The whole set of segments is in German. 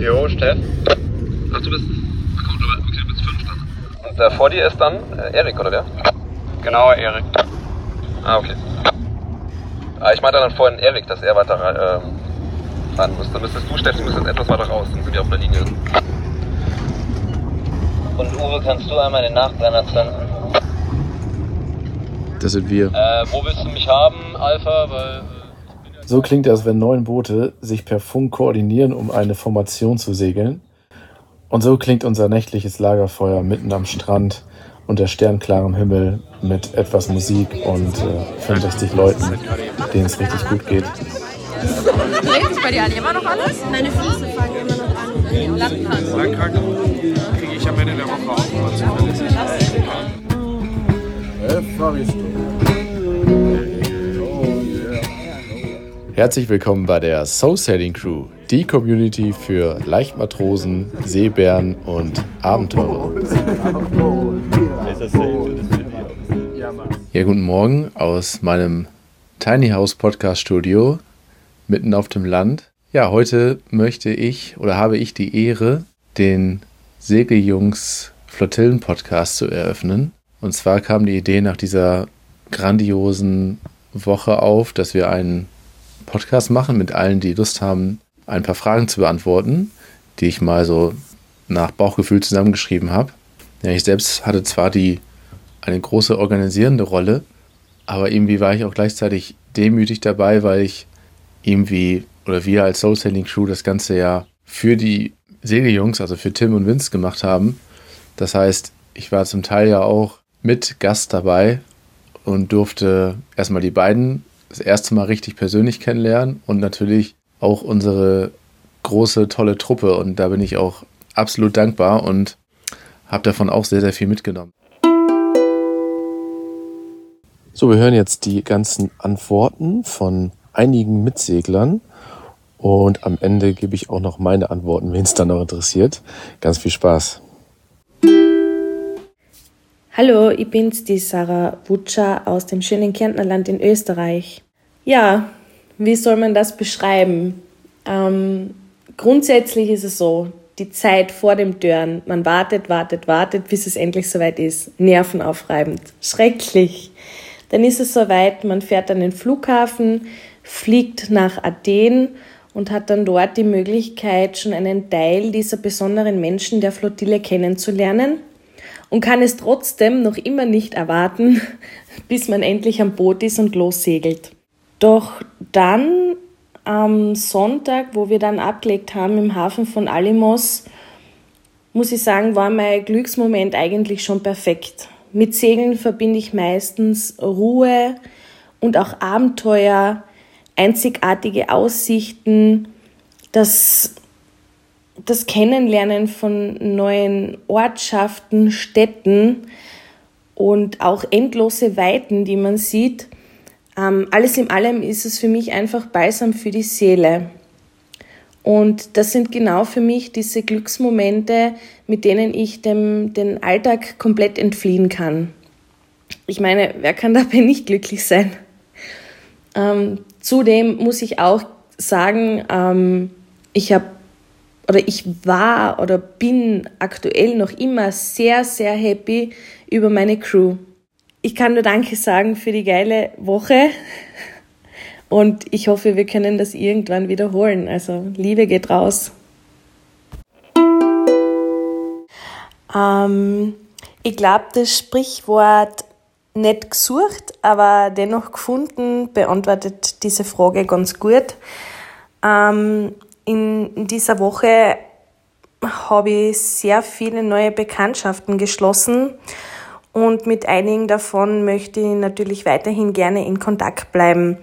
Jo, Steff. Ach, du bist. Ach komm, du, okay, du bist fünf dann. Und äh, vor dir ist dann äh, Erik, oder wer? Genau, Erik. Ah, okay. Ah, ich meinte dann vorhin Erik, dass er weiter äh, ran muss. Dann müsstest du, Steffi, müsstest etwas weiter raus, dann sind wir auf einer Linie. Und Uwe, kannst du einmal den Nachbrenner zünden? Das sind wir. Äh, wo willst du mich haben, Alpha? Weil. Äh, so klingt es, wenn neun Boote sich per Funk koordinieren, um eine Formation zu segeln. Und so klingt unser nächtliches Lagerfeuer mitten am Strand unter sternklarem Himmel mit etwas Musik und äh, 65 Leuten, denen es richtig gut geht. Regt sich bei dir an immer noch alles? Meine Füße fangen immer noch an. Landkrank. Landkrank kriege ich am Ende der Woche auch immer zuverlässig. Herzlich willkommen bei der Soul Sailing Crew, die Community für Leichtmatrosen, Seebären und Abenteurer. Ja, guten Morgen aus meinem Tiny House Podcast Studio mitten auf dem Land. Ja, heute möchte ich oder habe ich die Ehre, den Segeljungs Flottillen Podcast zu eröffnen. Und zwar kam die Idee nach dieser grandiosen Woche auf, dass wir einen Podcast machen mit allen, die Lust haben, ein paar Fragen zu beantworten, die ich mal so nach Bauchgefühl zusammengeschrieben habe. Ja, ich selbst hatte zwar die eine große organisierende Rolle, aber irgendwie war ich auch gleichzeitig demütig dabei, weil ich irgendwie oder wir als Soul Sailing Crew das ganze ja für die Segeljungs, also für Tim und Vince gemacht haben. Das heißt, ich war zum Teil ja auch mit Gast dabei und durfte erstmal die beiden das erste Mal richtig persönlich kennenlernen und natürlich auch unsere große, tolle Truppe. Und da bin ich auch absolut dankbar und habe davon auch sehr, sehr viel mitgenommen. So, wir hören jetzt die ganzen Antworten von einigen Mitseglern und am Ende gebe ich auch noch meine Antworten, wen es dann noch interessiert. Ganz viel Spaß. Hallo, ich bin's, die Sarah Wutscher aus dem schönen Kärntnerland in Österreich. Ja, wie soll man das beschreiben? Ähm, grundsätzlich ist es so, die Zeit vor dem Dörren, man wartet, wartet, wartet, bis es endlich soweit ist. Nervenaufreibend, schrecklich. Dann ist es soweit, man fährt an den Flughafen, fliegt nach Athen und hat dann dort die Möglichkeit, schon einen Teil dieser besonderen Menschen der Flottille kennenzulernen und kann es trotzdem noch immer nicht erwarten, bis man endlich am Boot ist und lossegelt. Doch dann am Sonntag, wo wir dann abgelegt haben im Hafen von Alimos, muss ich sagen, war mein Glücksmoment eigentlich schon perfekt. Mit Segeln verbinde ich meistens Ruhe und auch Abenteuer, einzigartige Aussichten, das das Kennenlernen von neuen Ortschaften, Städten und auch endlose Weiten, die man sieht, ähm, alles in allem ist es für mich einfach balsam für die Seele. Und das sind genau für mich diese Glücksmomente, mit denen ich dem den Alltag komplett entfliehen kann. Ich meine, wer kann dabei nicht glücklich sein? Ähm, zudem muss ich auch sagen, ähm, ich habe oder ich war oder bin aktuell noch immer sehr, sehr happy über meine Crew. Ich kann nur Danke sagen für die geile Woche und ich hoffe, wir können das irgendwann wiederholen. Also Liebe geht raus. Ähm, ich glaube, das Sprichwort nicht gesucht, aber dennoch gefunden, beantwortet diese Frage ganz gut. Ähm, in dieser Woche habe ich sehr viele neue Bekanntschaften geschlossen und mit einigen davon möchte ich natürlich weiterhin gerne in Kontakt bleiben.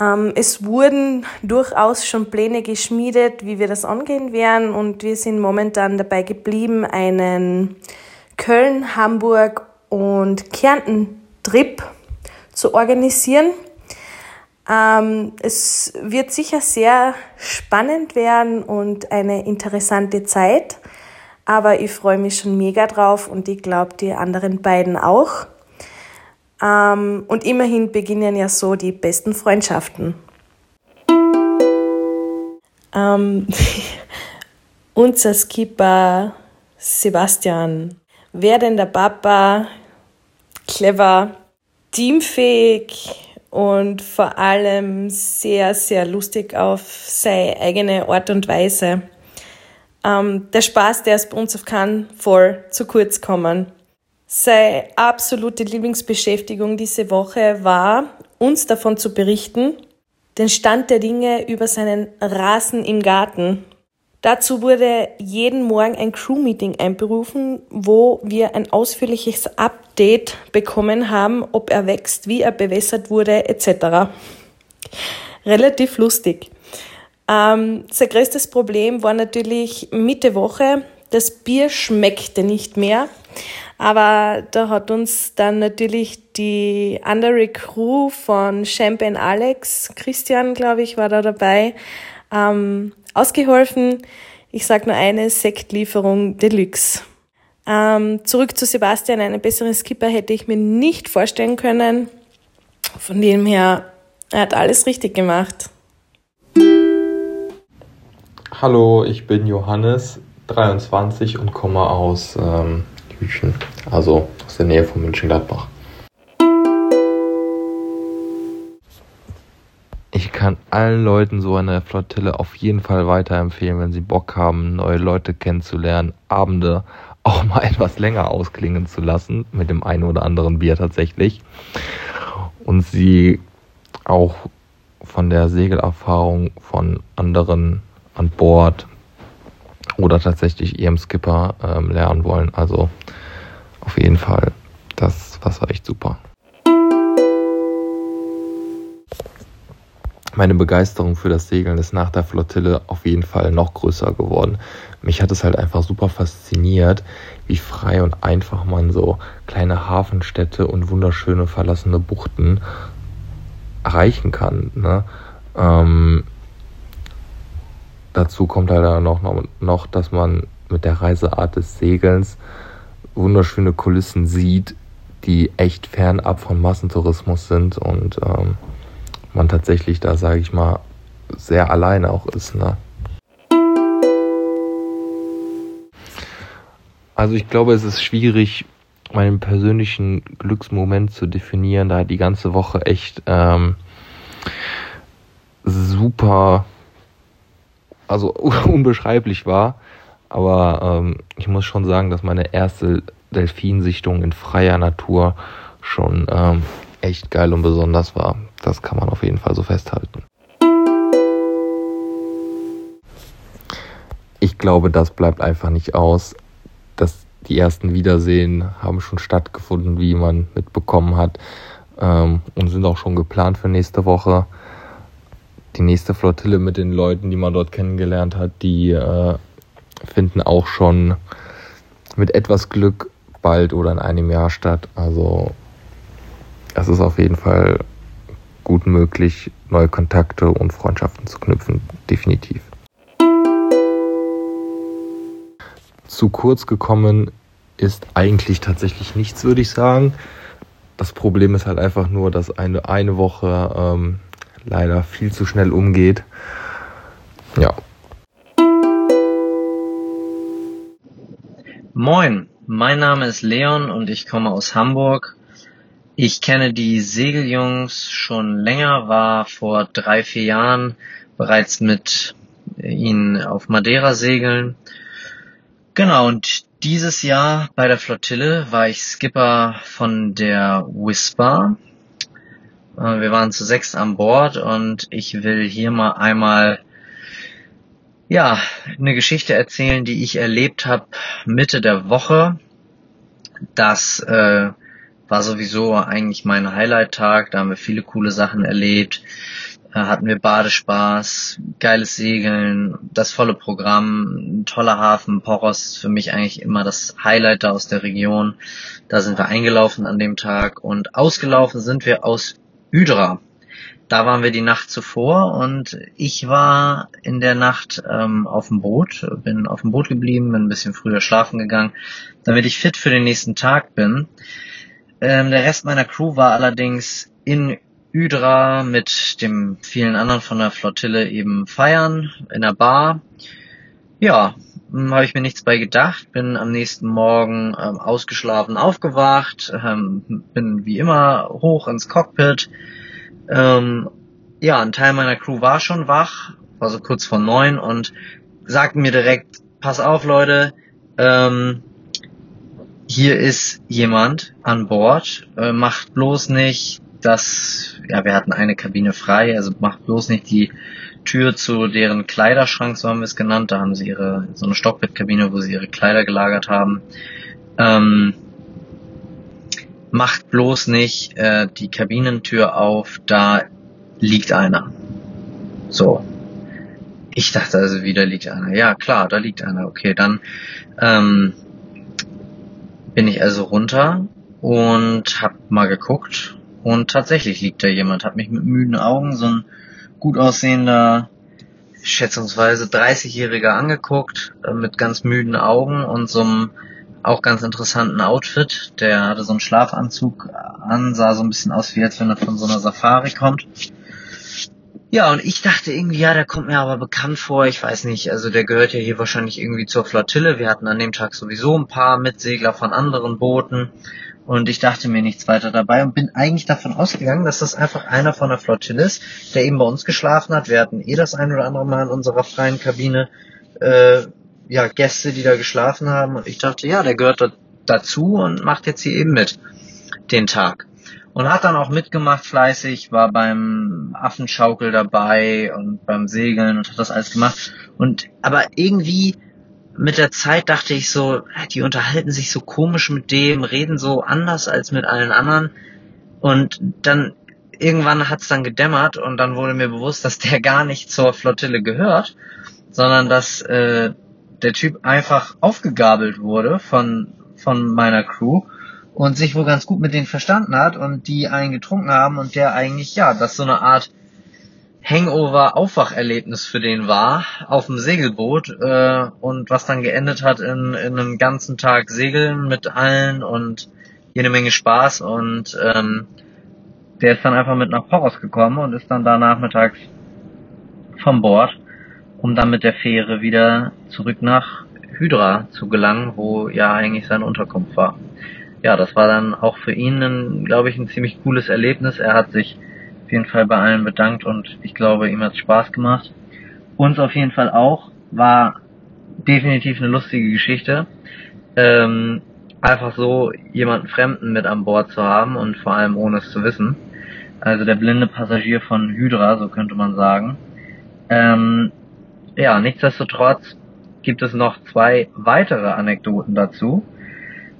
Ähm, es wurden durchaus schon Pläne geschmiedet, wie wir das angehen werden und wir sind momentan dabei geblieben, einen Köln, Hamburg und Kärnten-Trip zu organisieren. Ähm, es wird sicher sehr spannend werden und eine interessante Zeit, aber ich freue mich schon mega drauf und ich glaube die anderen beiden auch. Ähm, und immerhin beginnen ja so die besten Freundschaften. Ähm, unser Skipper Sebastian. Wer denn der Papa? Clever, teamfähig und vor allem sehr, sehr lustig auf seine eigene Art und Weise. Ähm, der Spaß, der ist bei uns auf keinen Fall zu kurz kommen. Seine absolute Lieblingsbeschäftigung diese Woche war, uns davon zu berichten, den Stand der Dinge über seinen Rasen im Garten. Dazu wurde jeden Morgen ein Crew-Meeting einberufen, wo wir ein ausführliches Update bekommen haben, ob er wächst, wie er bewässert wurde, etc. Relativ lustig. Ähm, sein größtes Problem war natürlich Mitte Woche, das Bier schmeckte nicht mehr. Aber da hat uns dann natürlich die andere Crew von Champagne Alex, Christian, glaube ich, war da dabei, ähm, ausgeholfen. Ich sage nur eine Sektlieferung Deluxe. Ähm, zurück zu Sebastian, einen besseren Skipper hätte ich mir nicht vorstellen können. Von dem her, er hat alles richtig gemacht. Hallo, ich bin Johannes, 23 und komme aus ähm, Hüchen, also aus der Nähe von München-Gladbach. Ich kann allen Leuten so eine Flottille auf jeden Fall weiterempfehlen, wenn sie Bock haben, neue Leute kennenzulernen, Abende auch mal etwas länger ausklingen zu lassen, mit dem einen oder anderen Bier tatsächlich. Und sie auch von der Segelerfahrung von anderen an Bord oder tatsächlich ihrem Skipper ähm, lernen wollen. Also auf jeden Fall, das war echt super. Meine Begeisterung für das Segeln ist nach der Flottille auf jeden Fall noch größer geworden. Mich hat es halt einfach super fasziniert, wie frei und einfach man so kleine Hafenstädte und wunderschöne verlassene Buchten erreichen kann. Ne? Ähm, dazu kommt halt noch, noch, dass man mit der Reiseart des Segelns wunderschöne Kulissen sieht, die echt fernab von Massentourismus sind und ähm, man tatsächlich da, sage ich mal, sehr alleine auch ist. Ne? Also ich glaube, es ist schwierig, meinen persönlichen Glücksmoment zu definieren, da die ganze Woche echt ähm, super also unbeschreiblich war. Aber ähm, ich muss schon sagen, dass meine erste Delfinsichtung in freier Natur schon ähm, echt geil und besonders war. Das kann man auf jeden Fall so festhalten. Ich glaube, das bleibt einfach nicht aus. Dass die ersten Wiedersehen haben schon stattgefunden, wie man mitbekommen hat, ähm, und sind auch schon geplant für nächste Woche die nächste Flottille mit den Leuten, die man dort kennengelernt hat, die äh, finden auch schon mit etwas Glück bald oder in einem Jahr statt. Also es ist auf jeden Fall gut möglich, neue Kontakte und Freundschaften zu knüpfen, definitiv. Zu kurz gekommen ist eigentlich tatsächlich nichts, würde ich sagen. Das Problem ist halt einfach nur, dass eine, eine Woche ähm, leider viel zu schnell umgeht. Ja. Moin, mein Name ist Leon und ich komme aus Hamburg. Ich kenne die Segeljungs schon länger, war vor drei, vier Jahren bereits mit ihnen auf Madeira segeln. Genau, und dieses Jahr bei der Flottille war ich Skipper von der Whisper. Äh, wir waren zu sechs an Bord und ich will hier mal einmal ja eine Geschichte erzählen, die ich erlebt habe Mitte der Woche. Das äh, war sowieso eigentlich mein Highlight-Tag. Da haben wir viele coole Sachen erlebt. Hatten wir Badespaß, geiles Segeln, das volle Programm, toller Hafen. Poros ist für mich eigentlich immer das Highlight da aus der Region. Da sind wir eingelaufen an dem Tag und ausgelaufen sind wir aus Hydra. Da waren wir die Nacht zuvor und ich war in der Nacht ähm, auf dem Boot, bin auf dem Boot geblieben, bin ein bisschen früher schlafen gegangen, damit ich fit für den nächsten Tag bin. Ähm, der Rest meiner Crew war allerdings in Hydra mit dem vielen anderen von der Flottille eben feiern in der Bar. Ja, hm, habe ich mir nichts bei gedacht, bin am nächsten Morgen ähm, ausgeschlafen aufgewacht, ähm, bin wie immer hoch ins Cockpit. Ähm, ja, ein Teil meiner Crew war schon wach, war so kurz vor neun und sagten mir direkt, pass auf Leute, ähm, hier ist jemand an Bord, äh, macht bloß nicht das, ja, wir hatten eine Kabine frei, also macht bloß nicht die Tür zu deren Kleiderschrank, so haben wir es genannt. Da haben sie ihre, so eine Stockbettkabine, wo sie ihre Kleider gelagert haben. Ähm, macht bloß nicht äh, die Kabinentür auf, da liegt einer. So. Ich dachte also, wieder liegt einer. Ja, klar, da liegt einer. Okay, dann ähm, bin ich also runter und hab mal geguckt und tatsächlich liegt da jemand. Hab mich mit müden Augen so ein gut aussehender, schätzungsweise 30-Jähriger angeguckt, äh, mit ganz müden Augen und so einem auch ganz interessanten Outfit. Der hatte so einen Schlafanzug an, sah so ein bisschen aus, wie als wenn er von so einer Safari kommt. Ja, und ich dachte irgendwie, ja, der kommt mir aber bekannt vor, ich weiß nicht, also der gehört ja hier wahrscheinlich irgendwie zur Flottille. Wir hatten an dem Tag sowieso ein paar Mitsegler von anderen Booten und ich dachte mir nichts weiter dabei und bin eigentlich davon ausgegangen, dass das einfach einer von der Flottille ist, der eben bei uns geschlafen hat. Wir hatten eh das ein oder andere Mal in unserer freien Kabine äh, ja Gäste, die da geschlafen haben. Und ich dachte, ja, der gehört da, dazu und macht jetzt hier eben mit den Tag. Und hat dann auch mitgemacht fleißig, war beim Affenschaukel dabei und beim Segeln und hat das alles gemacht. Und aber irgendwie mit der Zeit dachte ich so, die unterhalten sich so komisch mit dem, reden so anders als mit allen anderen. Und dann irgendwann hat's dann gedämmert und dann wurde mir bewusst, dass der gar nicht zur Flottille gehört, sondern dass äh, der Typ einfach aufgegabelt wurde von von meiner Crew und sich wohl ganz gut mit denen verstanden hat und die einen getrunken haben und der eigentlich ja, das so eine Art Hangover-Aufwacherlebnis für den war auf dem Segelboot äh, und was dann geendet hat in, in einem ganzen Tag Segeln mit allen und jede Menge Spaß und ähm, der ist dann einfach mit nach Poros gekommen und ist dann da nachmittags vom Bord, um dann mit der Fähre wieder zurück nach Hydra zu gelangen, wo ja eigentlich seine Unterkunft war. Ja, das war dann auch für ihn, glaube ich, ein ziemlich cooles Erlebnis. Er hat sich auf jeden Fall bei allen bedankt und ich glaube, ihm hat Spaß gemacht. Uns auf jeden Fall auch. War definitiv eine lustige Geschichte. Ähm, einfach so jemanden Fremden mit an Bord zu haben und vor allem ohne es zu wissen. Also der blinde Passagier von Hydra, so könnte man sagen. Ähm, ja, nichtsdestotrotz gibt es noch zwei weitere Anekdoten dazu.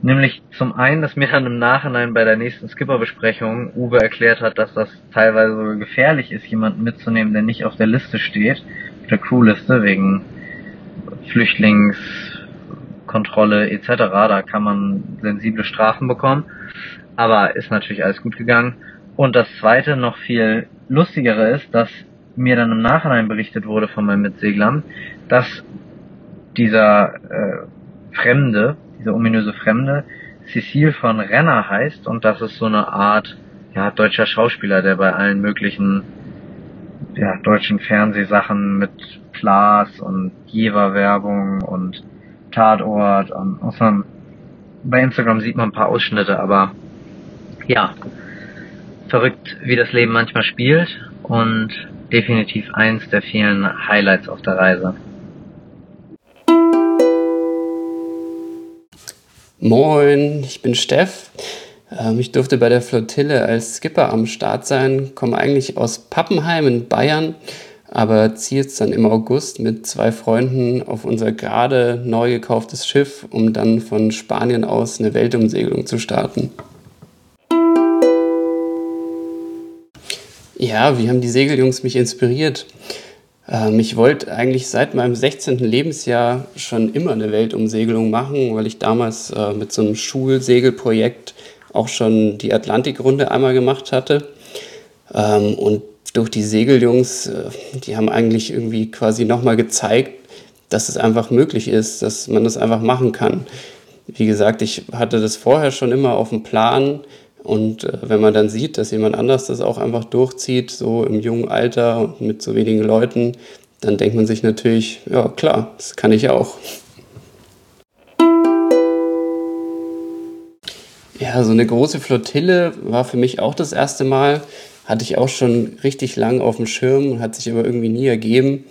Nämlich zum einen, dass mir dann im Nachhinein bei der nächsten Skipper-Besprechung Uwe erklärt hat, dass das teilweise sogar gefährlich ist, jemanden mitzunehmen, der nicht auf der Liste steht, auf der Crewliste, wegen Flüchtlingskontrolle etc. Da kann man sensible Strafen bekommen. Aber ist natürlich alles gut gegangen. Und das zweite, noch viel lustigere ist, dass mir dann im Nachhinein berichtet wurde von meinen Mitseglern, dass dieser äh, Fremde, diese ominöse Fremde, Cecile von Renner heißt und das ist so eine Art ja, deutscher Schauspieler, der bei allen möglichen ja, deutschen Fernsehsachen mit Klaas und Jever-Werbung und Tatort und außerdem bei Instagram sieht man ein paar Ausschnitte, aber ja, verrückt, wie das Leben manchmal spielt und definitiv eins der vielen Highlights auf der Reise. Moin, ich bin Steff. Ähm, ich durfte bei der Flottille als Skipper am Start sein, komme eigentlich aus Pappenheim in Bayern, aber ziehe jetzt dann im August mit zwei Freunden auf unser gerade neu gekauftes Schiff, um dann von Spanien aus eine Weltumsegelung zu starten. Ja, wie haben die Segeljungs mich inspiriert? Ähm, ich wollte eigentlich seit meinem 16. Lebensjahr schon immer eine Weltumsegelung machen, weil ich damals äh, mit so einem Schulsegelprojekt auch schon die Atlantikrunde einmal gemacht hatte. Ähm, und durch die Segeljungs, äh, die haben eigentlich irgendwie quasi nochmal gezeigt, dass es einfach möglich ist, dass man das einfach machen kann. Wie gesagt, ich hatte das vorher schon immer auf dem Plan, und äh, wenn man dann sieht, dass jemand anders das auch einfach durchzieht, so im jungen Alter und mit so wenigen Leuten, dann denkt man sich natürlich, ja klar, das kann ich auch. Ja, so eine große Flottille war für mich auch das erste Mal. Hatte ich auch schon richtig lang auf dem Schirm hat sich aber irgendwie nie ergeben.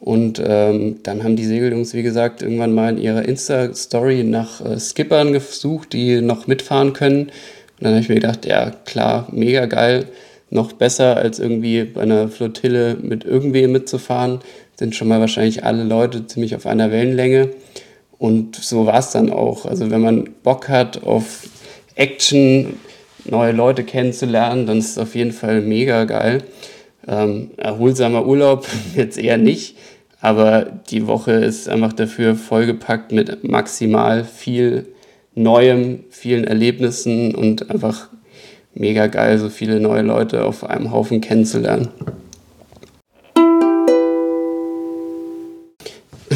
Und ähm, dann haben die Segeljungs, wie gesagt, irgendwann mal in ihrer Insta-Story nach äh, Skippern gesucht, die noch mitfahren können. Und dann habe ich mir gedacht, ja klar, mega geil, noch besser als irgendwie bei einer Flottille mit irgendwem mitzufahren. Sind schon mal wahrscheinlich alle Leute ziemlich auf einer Wellenlänge. Und so war es dann auch. Also wenn man Bock hat auf Action, neue Leute kennenzulernen, dann ist es auf jeden Fall mega geil. Ähm, erholsamer Urlaub jetzt eher nicht, aber die Woche ist einfach dafür vollgepackt mit maximal viel Neuem, vielen Erlebnissen und einfach mega geil, so viele neue Leute auf einem Haufen kennenzulernen.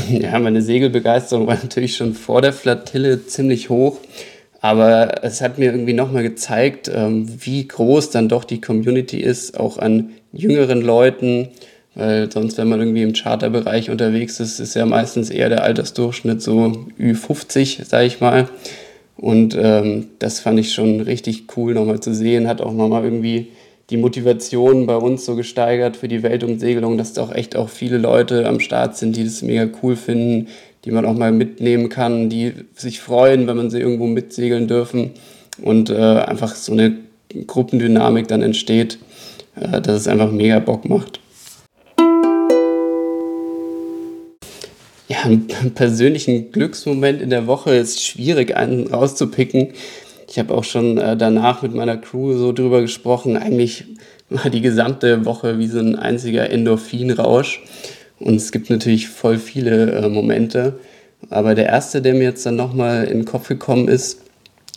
Ja, meine Segelbegeisterung war natürlich schon vor der Flottille ziemlich hoch. Aber es hat mir irgendwie nochmal gezeigt, ähm, wie groß dann doch die Community ist, auch an jüngeren Leuten. Weil sonst, wenn man irgendwie im Charterbereich unterwegs ist, ist ja meistens eher der Altersdurchschnitt so Ü50, sag ich mal. Und ähm, das fand ich schon richtig cool nochmal zu sehen. Hat auch nochmal irgendwie die Motivation bei uns so gesteigert für die Weltumsegelung, dass da auch echt auch viele Leute am Start sind, die das mega cool finden, die man auch mal mitnehmen kann, die sich freuen, wenn man sie irgendwo mitsegeln dürfen und äh, einfach so eine Gruppendynamik dann entsteht, äh, dass es einfach mega Bock macht. Persönlichen Glücksmoment in der Woche ist schwierig, einen rauszupicken. Ich habe auch schon äh, danach mit meiner Crew so drüber gesprochen. Eigentlich war die gesamte Woche wie so ein einziger Endorphinrausch. Und es gibt natürlich voll viele äh, Momente. Aber der erste, der mir jetzt dann nochmal in den Kopf gekommen ist,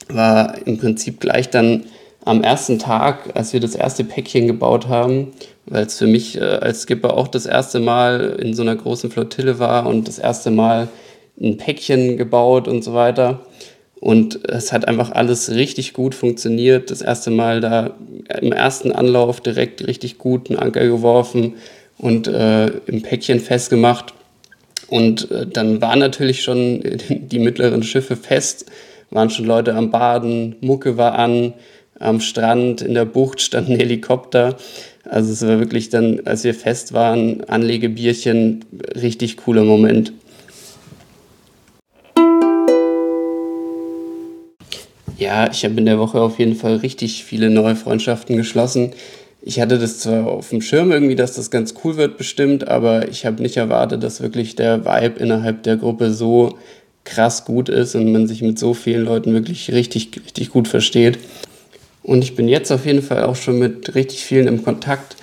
war im Prinzip gleich dann am ersten Tag, als wir das erste Päckchen gebaut haben, weil es für mich äh, als Skipper auch das erste Mal in so einer großen Flottille war und das erste Mal ein Päckchen gebaut und so weiter. Und es hat einfach alles richtig gut funktioniert. Das erste Mal da im ersten Anlauf direkt richtig gut einen Anker geworfen und äh, im Päckchen festgemacht. Und äh, dann waren natürlich schon die mittleren Schiffe fest, waren schon Leute am Baden, Mucke war an, am Strand, in der Bucht stand ein Helikopter. Also es war wirklich dann, als wir fest waren, Anlegebierchen, richtig cooler Moment. Ja, ich habe in der Woche auf jeden Fall richtig viele neue Freundschaften geschlossen ich hatte das zwar auf dem Schirm irgendwie, dass das ganz cool wird bestimmt, aber ich habe nicht erwartet, dass wirklich der Vibe innerhalb der Gruppe so krass gut ist und man sich mit so vielen Leuten wirklich richtig, richtig gut versteht. Und ich bin jetzt auf jeden Fall auch schon mit richtig vielen im Kontakt,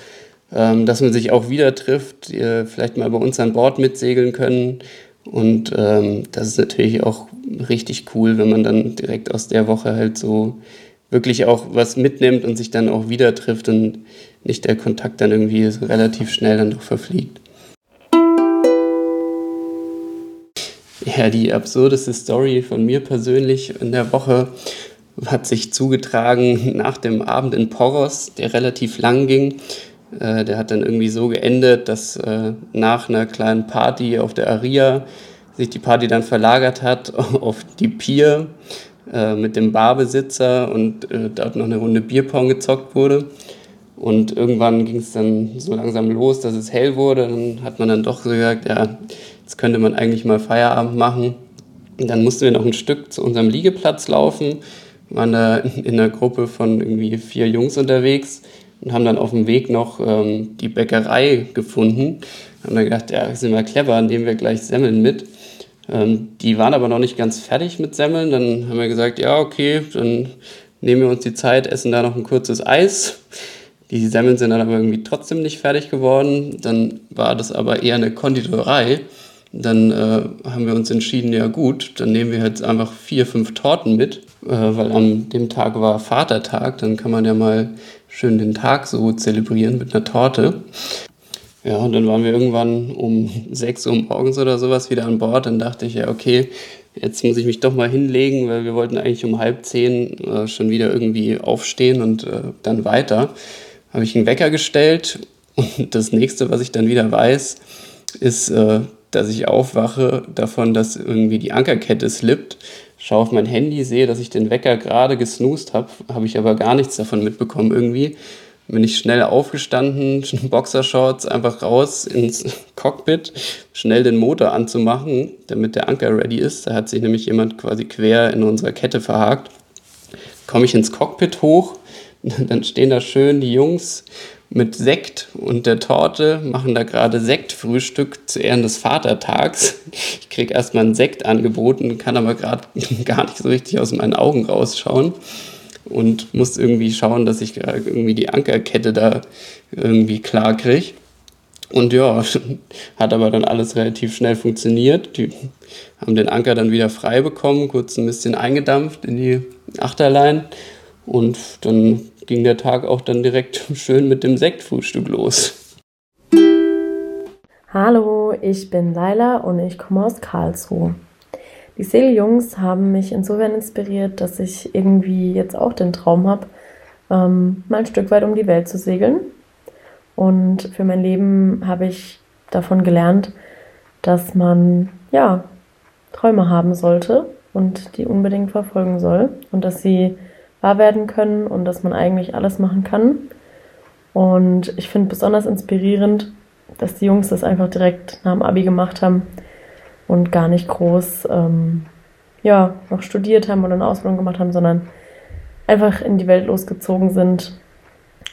ähm, dass man sich auch wieder trifft, vielleicht mal bei uns an Bord mitsegeln können. Und ähm, das ist natürlich auch richtig cool, wenn man dann direkt aus der Woche halt so wirklich auch was mitnimmt und sich dann auch wieder trifft und nicht der Kontakt dann irgendwie so relativ schnell dann doch verfliegt. Ja, die absurdeste Story von mir persönlich in der Woche hat sich zugetragen nach dem Abend in Poros, der relativ lang ging. Äh, der hat dann irgendwie so geendet, dass äh, nach einer kleinen Party auf der Aria sich die Party dann verlagert hat auf die Pier äh, mit dem Barbesitzer und dort noch eine Runde Bierpong gezockt wurde. Und irgendwann ging es dann so langsam los, dass es hell wurde. Dann hat man dann doch gesagt, ja, jetzt könnte man eigentlich mal Feierabend machen. Und dann mussten wir noch ein Stück zu unserem Liegeplatz laufen. Waren da in einer Gruppe von irgendwie vier Jungs unterwegs und haben dann auf dem Weg noch ähm, die Bäckerei gefunden. Haben dann gedacht, ja, sind wir clever, nehmen wir gleich Semmeln mit. Ähm, die waren aber noch nicht ganz fertig mit Semmeln. Dann haben wir gesagt, ja, okay, dann nehmen wir uns die Zeit, essen da noch ein kurzes Eis. Die Semmeln sind dann aber irgendwie trotzdem nicht fertig geworden. Dann war das aber eher eine Konditorei. Dann äh, haben wir uns entschieden, ja gut, dann nehmen wir jetzt einfach vier, fünf Torten mit, weil an dem Tag war Vatertag. Dann kann man ja mal schön den Tag so zelebrieren mit einer Torte. Ja, und dann waren wir irgendwann um 6 Uhr morgens oder sowas wieder an Bord. Dann dachte ich, ja, okay, jetzt muss ich mich doch mal hinlegen, weil wir wollten eigentlich um halb zehn äh, schon wieder irgendwie aufstehen und äh, dann weiter. Habe ich einen Wecker gestellt und das nächste, was ich dann wieder weiß, ist, äh, dass ich aufwache davon, dass irgendwie die Ankerkette slippt, schaue auf mein Handy, sehe, dass ich den Wecker gerade gesnoost habe, habe ich aber gar nichts davon mitbekommen irgendwie. Bin ich schnell aufgestanden, Boxershorts einfach raus ins Cockpit, schnell den Motor anzumachen, damit der Anker ready ist. Da hat sich nämlich jemand quasi quer in unserer Kette verhakt. Komme ich ins Cockpit hoch, dann stehen da schön die Jungs mit Sekt und der Torte, machen da gerade Sektfrühstück zu Ehren des Vatertags. Ich kriege erstmal einen Sekt angeboten, kann aber gerade gar nicht so richtig aus meinen Augen rausschauen und muss irgendwie schauen, dass ich irgendwie die Ankerkette da irgendwie klar kriege. Und ja, hat aber dann alles relativ schnell funktioniert. Die haben den Anker dann wieder frei bekommen, kurz ein bisschen eingedampft in die Achterlein und dann ging der Tag auch dann direkt schön mit dem Sektfrühstück los. Hallo, ich bin Laila und ich komme aus Karlsruhe. Die Segeljungs haben mich insofern inspiriert, dass ich irgendwie jetzt auch den Traum habe, ähm, mal ein Stück weit um die Welt zu segeln. Und für mein Leben habe ich davon gelernt, dass man ja Träume haben sollte und die unbedingt verfolgen soll und dass sie wahr werden können und dass man eigentlich alles machen kann. Und ich finde besonders inspirierend, dass die Jungs das einfach direkt nach dem Abi gemacht haben und gar nicht groß ähm, ja, noch studiert haben oder eine Ausbildung gemacht haben, sondern einfach in die Welt losgezogen sind.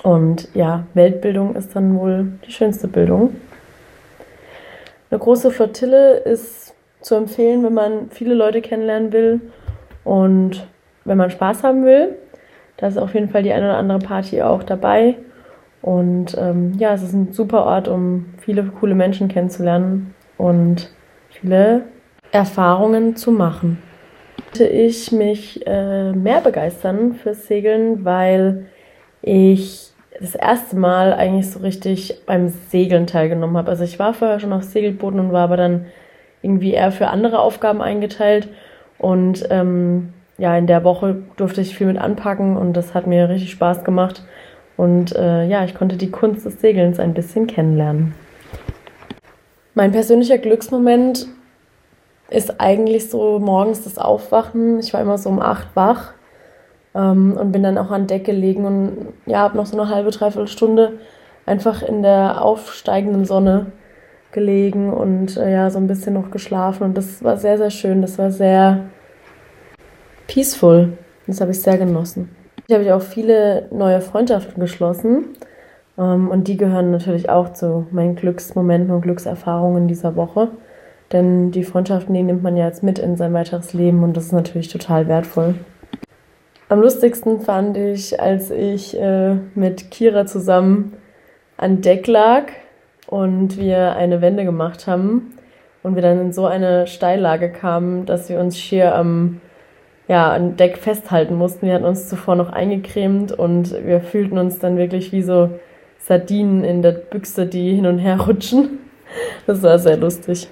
Und ja, Weltbildung ist dann wohl die schönste Bildung. Eine große Flottille ist zu empfehlen, wenn man viele Leute kennenlernen will und wenn man Spaß haben will. Da ist auf jeden Fall die eine oder andere Party auch dabei. Und ähm, ja, es ist ein super Ort, um viele coole Menschen kennenzulernen und viele Erfahrungen zu machen. Ich mich äh, mehr begeistern fürs Segeln, weil ich das erste Mal eigentlich so richtig beim Segeln teilgenommen habe. Also ich war vorher schon auf Segelbooten und war aber dann irgendwie eher für andere Aufgaben eingeteilt. Und ähm, ja, in der Woche durfte ich viel mit anpacken und das hat mir richtig Spaß gemacht. Und äh, ja, ich konnte die Kunst des Segelns ein bisschen kennenlernen. Mein persönlicher Glücksmoment ist eigentlich so morgens das Aufwachen. Ich war immer so um acht wach ähm, und bin dann auch an Deck gelegen und ja, habe noch so eine halbe, dreiviertel Stunde einfach in der aufsteigenden Sonne gelegen und äh, ja, so ein bisschen noch geschlafen. Und das war sehr, sehr schön. Das war sehr peaceful. Das habe ich sehr genossen. Ich habe auch viele neue Freundschaften geschlossen. Ähm, und die gehören natürlich auch zu meinen Glücksmomenten und Glückserfahrungen dieser Woche. Denn die Freundschaften, die nimmt man ja jetzt mit in sein weiteres Leben und das ist natürlich total wertvoll. Am lustigsten fand ich, als ich äh, mit Kira zusammen an Deck lag und wir eine Wende gemacht haben und wir dann in so eine Steillage kamen, dass wir uns schier am ja, an Deck festhalten mussten. Wir hatten uns zuvor noch eingecremt und wir fühlten uns dann wirklich wie so Sardinen in der Büchse, die hin und her rutschen. Das war sehr lustig.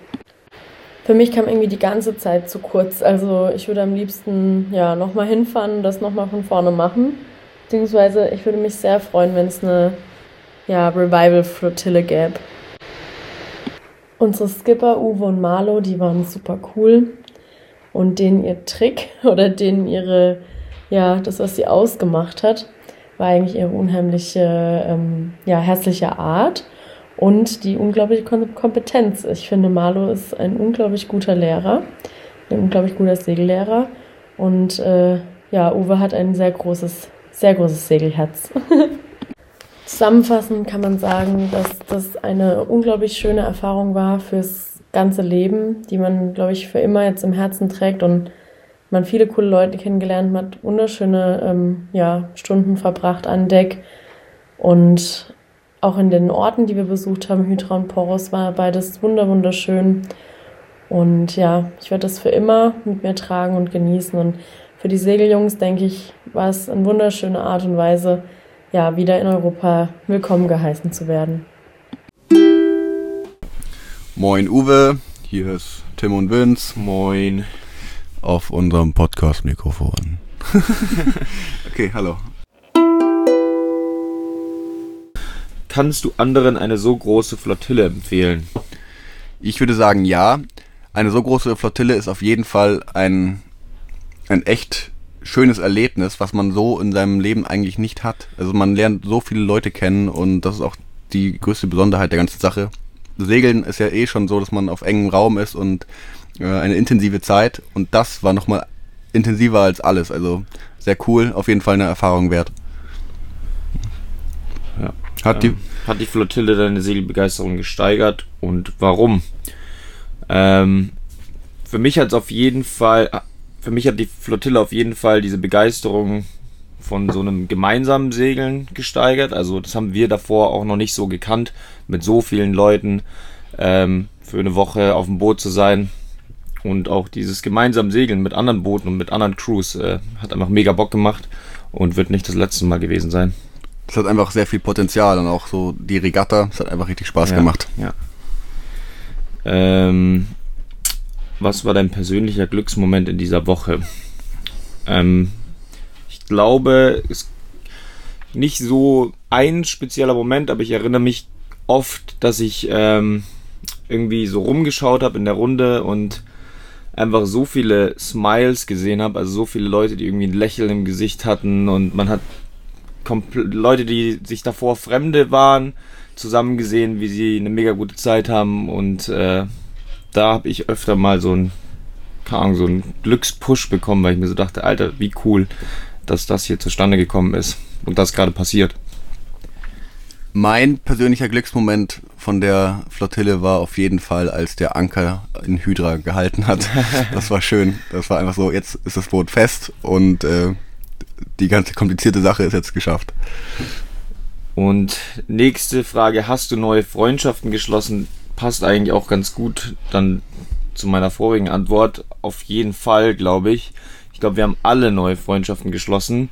Für mich kam irgendwie die ganze Zeit zu kurz. Also ich würde am liebsten ja nochmal hinfahren und das nochmal von vorne machen. Beziehungsweise ich würde mich sehr freuen, wenn es eine ja, Revival-Flottille gäbe. Unsere Skipper Uwe und Marlo, die waren super cool. Und denen ihr Trick oder denen ihre, ja, das, was sie ausgemacht hat, war eigentlich ihre unheimliche, ähm, ja, herzliche Art und die unglaubliche Kompetenz. Ich finde, Marlo ist ein unglaublich guter Lehrer, ein unglaublich guter Segellehrer und äh, ja, Uwe hat ein sehr großes, sehr großes Segelherz. Zusammenfassend kann man sagen, dass das eine unglaublich schöne Erfahrung war fürs ganze Leben, die man, glaube ich, für immer jetzt im Herzen trägt und man viele coole Leute kennengelernt hat, wunderschöne ähm, ja, Stunden verbracht an Deck und auch in den Orten, die wir besucht haben, Hydra und Poros, war beides wunderschön. Und ja, ich werde das für immer mit mir tragen und genießen. Und für die Segeljungs, denke ich, war es eine wunderschöne Art und Weise, ja, wieder in Europa willkommen geheißen zu werden. Moin Uwe, hier ist Tim und Vince. Moin. Auf unserem Podcast-Mikrofon. okay, hallo. kannst du anderen eine so große Flottille empfehlen? Ich würde sagen, ja. Eine so große Flottille ist auf jeden Fall ein, ein echt schönes Erlebnis, was man so in seinem Leben eigentlich nicht hat. Also man lernt so viele Leute kennen und das ist auch die größte Besonderheit der ganzen Sache. Segeln ist ja eh schon so, dass man auf engem Raum ist und äh, eine intensive Zeit und das war nochmal intensiver als alles. Also sehr cool, auf jeden Fall eine Erfahrung wert. Ja. Hat, ähm, die, hat die Flottille deine Segelbegeisterung gesteigert und warum? Ähm, für mich hat es auf jeden Fall, für mich hat die Flottille auf jeden Fall diese Begeisterung von so einem gemeinsamen Segeln gesteigert. Also das haben wir davor auch noch nicht so gekannt, mit so vielen Leuten ähm, für eine Woche auf dem Boot zu sein. Und auch dieses gemeinsame Segeln mit anderen Booten und mit anderen Crews äh, hat einfach mega Bock gemacht und wird nicht das letzte Mal gewesen sein. Es hat einfach sehr viel Potenzial und auch so die Regatta, es hat einfach richtig Spaß ja, gemacht. Ja. Ähm, was war dein persönlicher Glücksmoment in dieser Woche? Ähm, glaube, es ist nicht so ein spezieller Moment, aber ich erinnere mich oft, dass ich ähm, irgendwie so rumgeschaut habe in der Runde und einfach so viele Smiles gesehen habe, also so viele Leute, die irgendwie ein Lächeln im Gesicht hatten und man hat Leute, die sich davor Fremde waren, zusammen gesehen, wie sie eine mega gute Zeit haben und äh, da habe ich öfter mal so ein so einen Glückspush bekommen, weil ich mir so dachte, Alter, wie cool, dass das hier zustande gekommen ist und das gerade passiert. Mein persönlicher Glücksmoment von der Flottille war auf jeden Fall, als der Anker in Hydra gehalten hat. Das war schön. Das war einfach so, jetzt ist das Boot fest und äh, die ganze komplizierte Sache ist jetzt geschafft. Und nächste Frage, hast du neue Freundschaften geschlossen? Passt eigentlich auch ganz gut dann zu meiner vorigen Antwort. Auf jeden Fall, glaube ich. Ich glaube, wir haben alle neue Freundschaften geschlossen.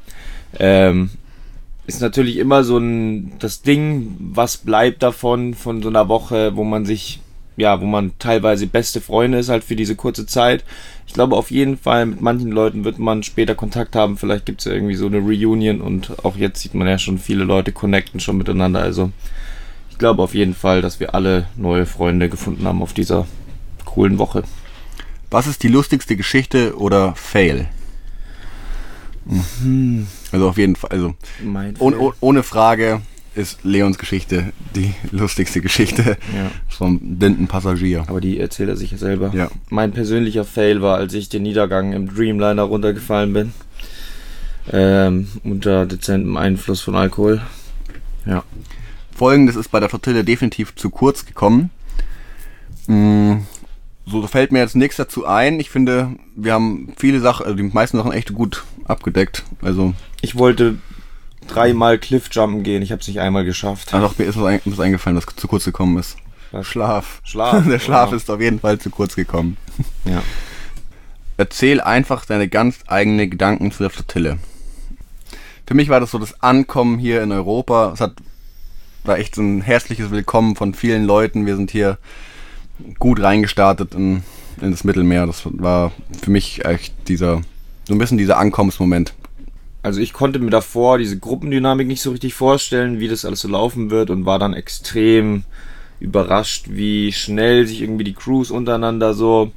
Ähm, ist natürlich immer so ein das Ding, was bleibt davon von so einer Woche, wo man sich ja, wo man teilweise beste Freunde ist halt für diese kurze Zeit. Ich glaube auf jeden Fall mit manchen Leuten wird man später Kontakt haben. Vielleicht gibt es ja irgendwie so eine Reunion und auch jetzt sieht man ja schon viele Leute connecten schon miteinander. Also ich glaube auf jeden Fall, dass wir alle neue Freunde gefunden haben auf dieser coolen Woche. Was ist die lustigste Geschichte oder Fail? Mhm. Also auf jeden Fall, also ohne, ohne Frage ist Leons Geschichte die lustigste Geschichte ja. vom blinden Passagier. Aber die erzählt er sich ja selber. Ja. Mein persönlicher Fail war, als ich den Niedergang im Dreamliner runtergefallen bin. Ähm, unter dezentem Einfluss von Alkohol. Ja. Folgendes ist bei der Flottille definitiv zu kurz gekommen. Mm, so fällt mir jetzt nichts dazu ein. Ich finde, wir haben viele Sachen, also die meisten Sachen echt gut abgedeckt. Also ich wollte dreimal Cliffjumpen gehen, ich habe es nicht einmal geschafft. Ach doch, mir ist was, ein, was eingefallen, was zu kurz gekommen ist. Was? Schlaf. Schlaf. Der Schlaf wow. ist auf jeden Fall zu kurz gekommen. Ja. Erzähl einfach deine ganz eigenen Gedanken zu der Flottille. Für mich war das so das Ankommen hier in Europa. Es hat war echt so ein herzliches Willkommen von vielen Leuten. Wir sind hier gut reingestartet in, in das Mittelmeer. Das war für mich echt dieser, so ein bisschen dieser Ankommensmoment. Also ich konnte mir davor diese Gruppendynamik nicht so richtig vorstellen, wie das alles so laufen wird und war dann extrem überrascht, wie schnell sich irgendwie die Crews untereinander so,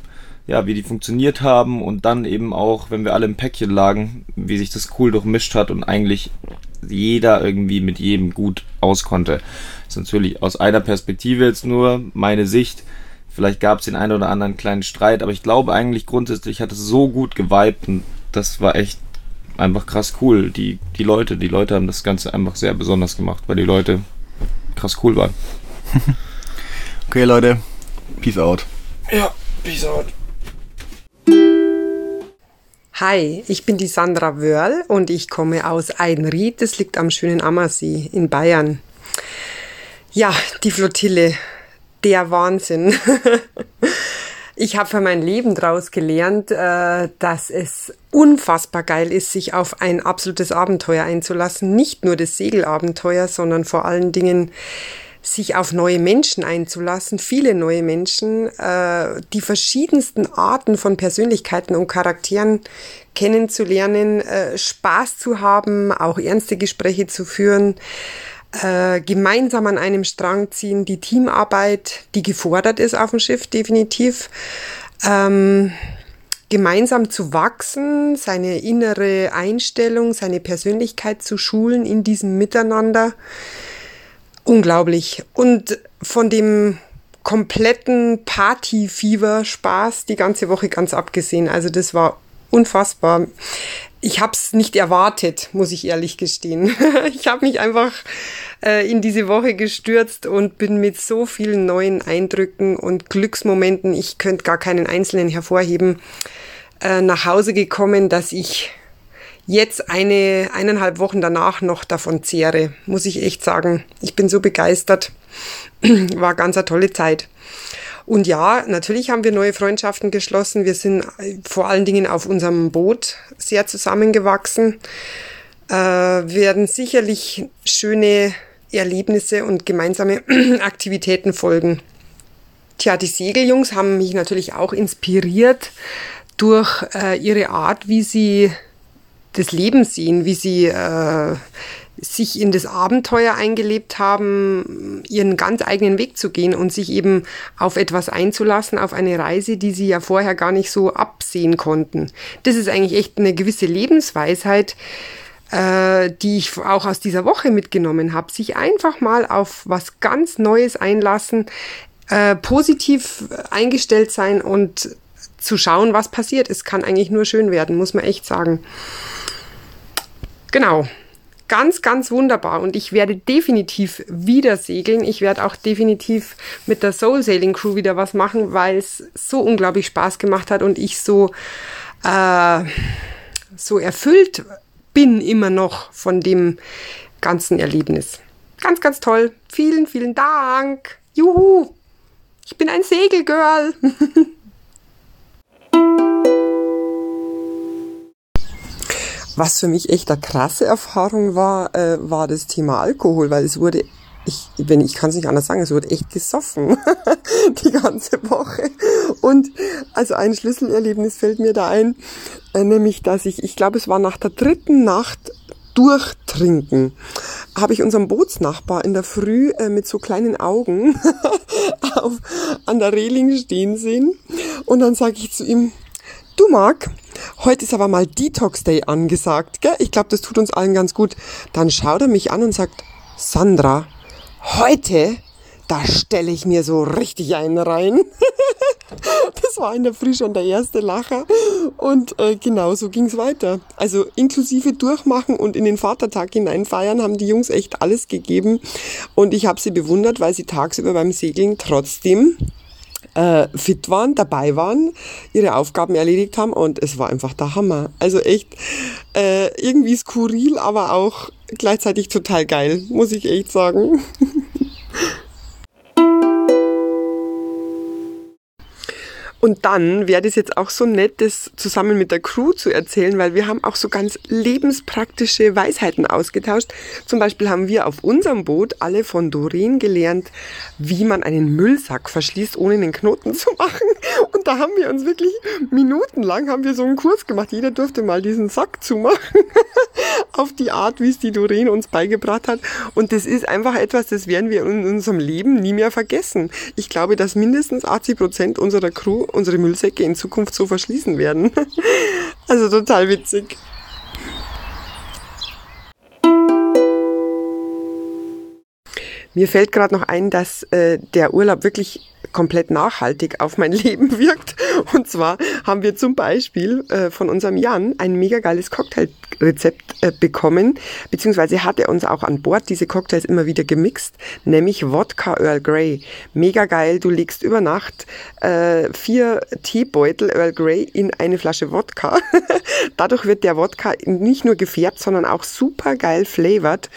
ja, wie die funktioniert haben und dann eben auch, wenn wir alle im Päckchen lagen, wie sich das cool durchmischt hat und eigentlich jeder irgendwie mit jedem gut auskonnte. Das ist natürlich aus einer Perspektive jetzt nur meine Sicht. Vielleicht gab es den einen oder anderen kleinen Streit, aber ich glaube eigentlich grundsätzlich hat es so gut geweibt und das war echt einfach krass cool. Die, die Leute, die Leute haben das Ganze einfach sehr besonders gemacht, weil die Leute krass cool waren. okay, Leute, peace out. Ja, peace out. Hi, ich bin die Sandra Wörl und ich komme aus Eidenried. Das liegt am schönen Ammersee in Bayern. Ja, die Flottille der Wahnsinn. ich habe für mein Leben daraus gelernt, äh, dass es unfassbar geil ist, sich auf ein absolutes Abenteuer einzulassen. Nicht nur das Segelabenteuer, sondern vor allen Dingen sich auf neue Menschen einzulassen, viele neue Menschen, äh, die verschiedensten Arten von Persönlichkeiten und Charakteren kennenzulernen, äh, Spaß zu haben, auch ernste Gespräche zu führen äh, gemeinsam an einem Strang ziehen, die Teamarbeit, die gefordert ist auf dem Schiff, definitiv. Ähm, gemeinsam zu wachsen, seine innere Einstellung, seine Persönlichkeit zu schulen in diesem Miteinander. Unglaublich. Und von dem kompletten Party-Fieber-Spaß die ganze Woche ganz abgesehen. Also das war unfassbar. Ich habe es nicht erwartet, muss ich ehrlich gestehen. ich habe mich einfach äh, in diese Woche gestürzt und bin mit so vielen neuen Eindrücken und Glücksmomenten, ich könnte gar keinen einzelnen hervorheben, äh, nach Hause gekommen, dass ich jetzt eine eineinhalb Wochen danach noch davon zehre, muss ich echt sagen. Ich bin so begeistert. War ganz eine tolle Zeit. Und ja, natürlich haben wir neue Freundschaften geschlossen. Wir sind äh, vor allen Dingen auf unserem Boot sehr zusammengewachsen. Äh, werden sicherlich schöne Erlebnisse und gemeinsame Aktivitäten folgen. Tja, die Segeljungs haben mich natürlich auch inspiriert durch äh, ihre Art, wie sie das Leben sehen, wie sie äh, sich in das Abenteuer eingelebt haben, ihren ganz eigenen Weg zu gehen und sich eben auf etwas einzulassen, auf eine Reise, die sie ja vorher gar nicht so absehen konnten. Das ist eigentlich echt eine gewisse Lebensweisheit, äh, die ich auch aus dieser Woche mitgenommen habe. Sich einfach mal auf was ganz Neues einlassen, äh, positiv eingestellt sein und zu schauen, was passiert. Es kann eigentlich nur schön werden, muss man echt sagen. Genau. Ganz, ganz wunderbar. Und ich werde definitiv wieder segeln. Ich werde auch definitiv mit der Soul Sailing Crew wieder was machen, weil es so unglaublich Spaß gemacht hat und ich so, äh, so erfüllt bin immer noch von dem ganzen Erlebnis. Ganz, ganz toll. Vielen, vielen Dank. Juhu. Ich bin ein Segelgirl. Was für mich echt eine krasse Erfahrung war, äh, war das Thema Alkohol, weil es wurde, ich, wenn ich kann es nicht anders sagen, es wurde echt gesoffen die ganze Woche. Und also ein Schlüsselerlebnis fällt mir da ein, äh, nämlich dass ich, ich glaube, es war nach der dritten Nacht durchtrinken, habe ich unserem Bootsnachbar in der Früh äh, mit so kleinen Augen auf, an der Reling stehen sehen. Und dann sage ich zu ihm, du Marc, heute ist aber mal Detox Day angesagt, gell? Ich glaube, das tut uns allen ganz gut. Dann schaut er mich an und sagt, Sandra, heute, da stelle ich mir so richtig einen rein. das war in der Früh schon der erste Lacher. Und äh, genau so ging's weiter. Also inklusive Durchmachen und in den Vatertag hineinfeiern haben die Jungs echt alles gegeben. Und ich habe sie bewundert, weil sie tagsüber beim Segeln trotzdem äh, fit waren, dabei waren, ihre Aufgaben erledigt haben und es war einfach der Hammer. Also echt äh, irgendwie skurril, aber auch gleichzeitig total geil, muss ich echt sagen. Und dann wäre das jetzt auch so nett, das zusammen mit der Crew zu erzählen, weil wir haben auch so ganz lebenspraktische Weisheiten ausgetauscht. Zum Beispiel haben wir auf unserem Boot alle von Doreen gelernt, wie man einen Müllsack verschließt, ohne einen Knoten zu machen. Und da haben wir uns wirklich minutenlang haben wir so einen Kurs gemacht. Jeder durfte mal diesen Sack zumachen. auf die Art, wie es die Doreen uns beigebracht hat. Und das ist einfach etwas, das werden wir in unserem Leben nie mehr vergessen. Ich glaube, dass mindestens 80 Prozent unserer Crew unsere Müllsäcke in Zukunft so verschließen werden. Also total witzig. Mir fällt gerade noch ein, dass äh, der Urlaub wirklich komplett nachhaltig auf mein Leben wirkt. Und zwar haben wir zum Beispiel äh, von unserem Jan ein mega geiles Cocktailrezept äh, bekommen, beziehungsweise hat er uns auch an Bord diese Cocktails immer wieder gemixt, nämlich Wodka Earl Grey. Mega geil, du legst über Nacht äh, vier Teebeutel Earl Grey in eine Flasche Wodka. Dadurch wird der Wodka nicht nur gefärbt, sondern auch super geil flavored.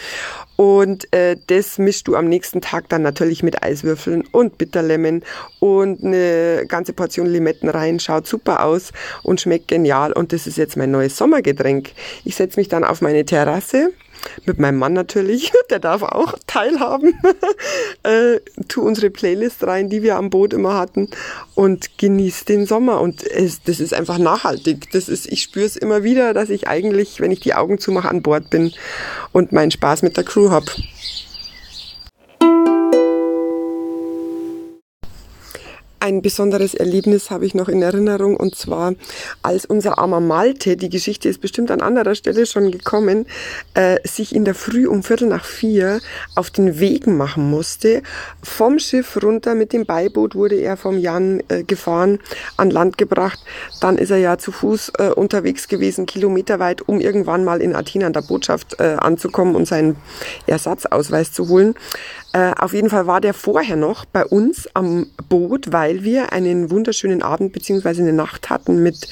Und äh, das mischst du am nächsten Tag dann natürlich mit Eiswürfeln und Bitterlemon und eine ganze Portion Limetten rein. Schaut super aus und schmeckt genial. Und das ist jetzt mein neues Sommergetränk. Ich setze mich dann auf meine Terrasse mit meinem Mann natürlich, der darf auch teilhaben, äh, tu unsere Playlist rein, die wir am Boot immer hatten und genieß den Sommer und es, das ist einfach nachhaltig. Das ist, ich spüre es immer wieder, dass ich eigentlich, wenn ich die Augen zumache, an Bord bin und meinen Spaß mit der Crew habe. Ein besonderes Erlebnis habe ich noch in Erinnerung und zwar als unser armer Malte, die Geschichte ist bestimmt an anderer Stelle schon gekommen, äh, sich in der Früh um Viertel nach vier auf den Weg machen musste. Vom Schiff runter mit dem Beiboot wurde er vom Jan äh, gefahren, an Land gebracht. Dann ist er ja zu Fuß äh, unterwegs gewesen, kilometerweit, um irgendwann mal in Athen an der Botschaft äh, anzukommen und seinen Ersatzausweis zu holen. Äh, auf jeden Fall war der vorher noch bei uns am Boot, weil wir einen wunderschönen Abend beziehungsweise eine Nacht hatten mit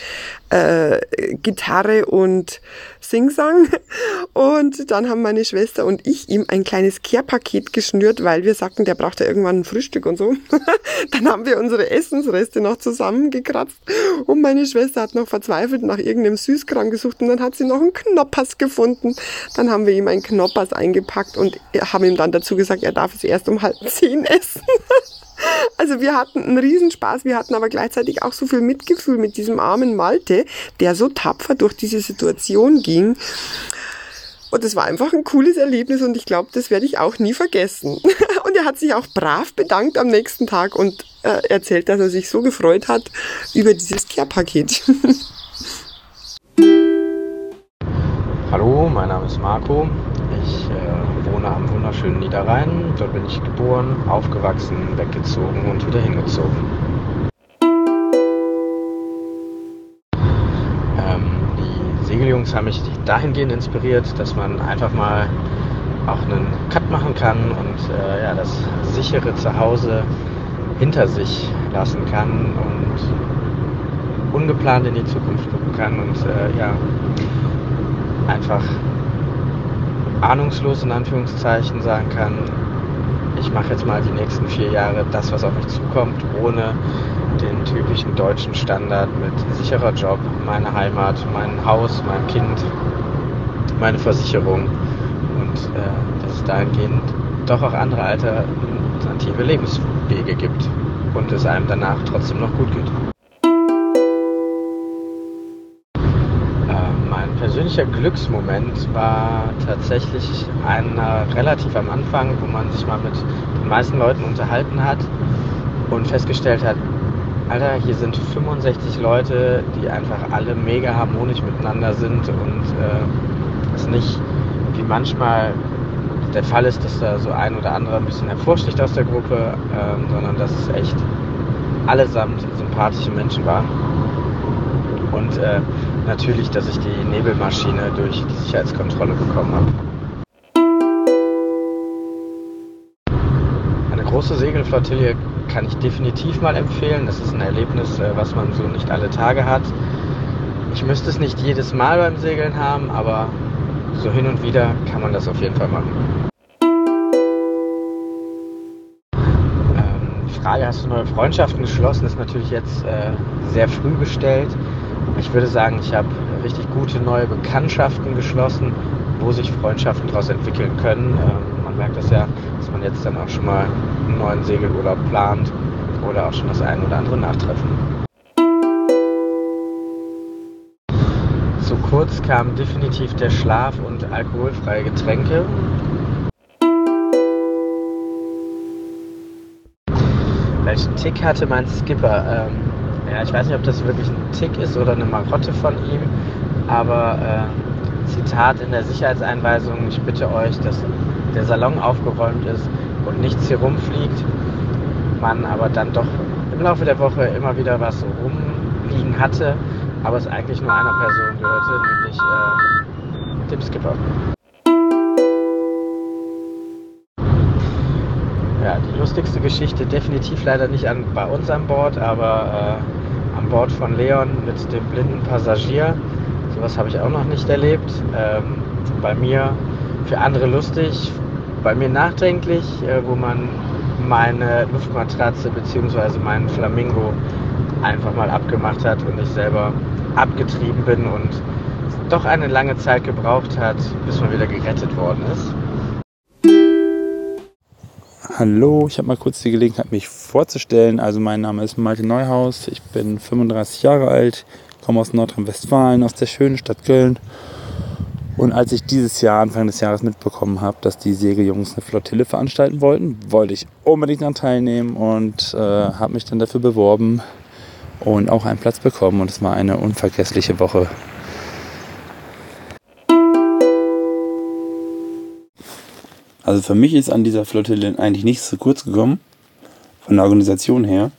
äh, Gitarre und Singsang. Und dann haben meine Schwester und ich ihm ein kleines Care-Paket geschnürt, weil wir sagten, der braucht ja irgendwann ein Frühstück und so. dann haben wir unsere Essensreste noch zusammengekratzt und meine Schwester hat noch verzweifelt nach irgendeinem Süßkram gesucht und dann hat sie noch einen Knoppers gefunden. Dann haben wir ihm einen Knoppers eingepackt und haben ihm dann dazu gesagt, er darf es erst um halb zehn essen. Also wir hatten einen Riesenspaß, wir hatten aber gleichzeitig auch so viel Mitgefühl mit diesem armen Malte, der so tapfer durch diese Situation ging. Und es war einfach ein cooles Erlebnis und ich glaube, das werde ich auch nie vergessen. Und er hat sich auch brav bedankt am nächsten Tag und äh, erzählt, dass er sich so gefreut hat über dieses Care-Paket. Hallo, mein Name ist Marco. Ich wohne am wunderschönen Niederrhein. Dort bin ich geboren, aufgewachsen, weggezogen und wieder hingezogen. Ähm, die Segeljungs haben mich dahingehend inspiriert, dass man einfach mal auch einen Cut machen kann und äh, ja, das sichere Zuhause hinter sich lassen kann und ungeplant in die Zukunft gucken kann und äh, ja, einfach ahnungslos in Anführungszeichen sagen kann, ich mache jetzt mal die nächsten vier Jahre das, was auf mich zukommt, ohne den typischen deutschen Standard mit sicherer Job, meine Heimat, mein Haus, mein Kind, meine Versicherung und äh, dass es dahingehend doch auch andere alternative Lebenswege gibt und es einem danach trotzdem noch gut geht. Persönlicher Glücksmoment war tatsächlich einer relativ am Anfang, wo man sich mal mit den meisten Leuten unterhalten hat und festgestellt hat, Alter, hier sind 65 Leute, die einfach alle mega harmonisch miteinander sind und äh, es nicht wie manchmal der Fall ist, dass da so ein oder andere ein bisschen hervorsticht aus der Gruppe, äh, sondern dass es echt allesamt sympathische Menschen waren. Und äh, natürlich, dass ich die Nebelmaschine durch die Sicherheitskontrolle bekommen habe. Eine große Segelflottille kann ich definitiv mal empfehlen. Das ist ein Erlebnis, äh, was man so nicht alle Tage hat. Ich müsste es nicht jedes Mal beim Segeln haben, aber so hin und wieder kann man das auf jeden Fall machen. Ähm, die Frage, hast du neue Freundschaften geschlossen, ist natürlich jetzt äh, sehr früh gestellt. Ich würde sagen, ich habe richtig gute neue Bekanntschaften geschlossen, wo sich Freundschaften daraus entwickeln können. Ähm, man merkt das ja, dass man jetzt dann auch schon mal einen neuen Segelurlaub plant oder auch schon das ein oder andere Nachtreffen. Zu kurz kamen definitiv der Schlaf und alkoholfreie Getränke. Welchen Tick hatte mein Skipper? Ähm, ja, ich weiß nicht, ob das wirklich ein Tick ist oder eine Marotte von ihm, aber äh, Zitat in der Sicherheitseinweisung, ich bitte euch, dass der Salon aufgeräumt ist und nichts hier rumfliegt, man aber dann doch im Laufe der Woche immer wieder was rumliegen hatte, aber es eigentlich nur einer Person gehörte, nämlich äh, dem Skipper. Ja, die lustigste Geschichte definitiv leider nicht an, bei uns an Bord, aber äh, an Bord von Leon mit dem blinden Passagier. Sowas habe ich auch noch nicht erlebt. Ähm, bei mir für andere lustig, bei mir nachdenklich, äh, wo man meine Luftmatratze bzw. meinen Flamingo einfach mal abgemacht hat und ich selber abgetrieben bin und doch eine lange Zeit gebraucht hat, bis man wieder gerettet worden ist. Hallo, ich habe mal kurz die Gelegenheit, mich vorzustellen. Also mein Name ist Malte Neuhaus, ich bin 35 Jahre alt, komme aus Nordrhein-Westfalen, aus der schönen Stadt Köln. Und als ich dieses Jahr, Anfang des Jahres mitbekommen habe, dass die Segeljungs eine Flottille veranstalten wollten, wollte ich unbedingt daran teilnehmen und äh, habe mich dann dafür beworben und auch einen Platz bekommen. Und es war eine unvergessliche Woche. Also für mich ist an dieser Flottille eigentlich nichts zu kurz gekommen, von der Organisation her.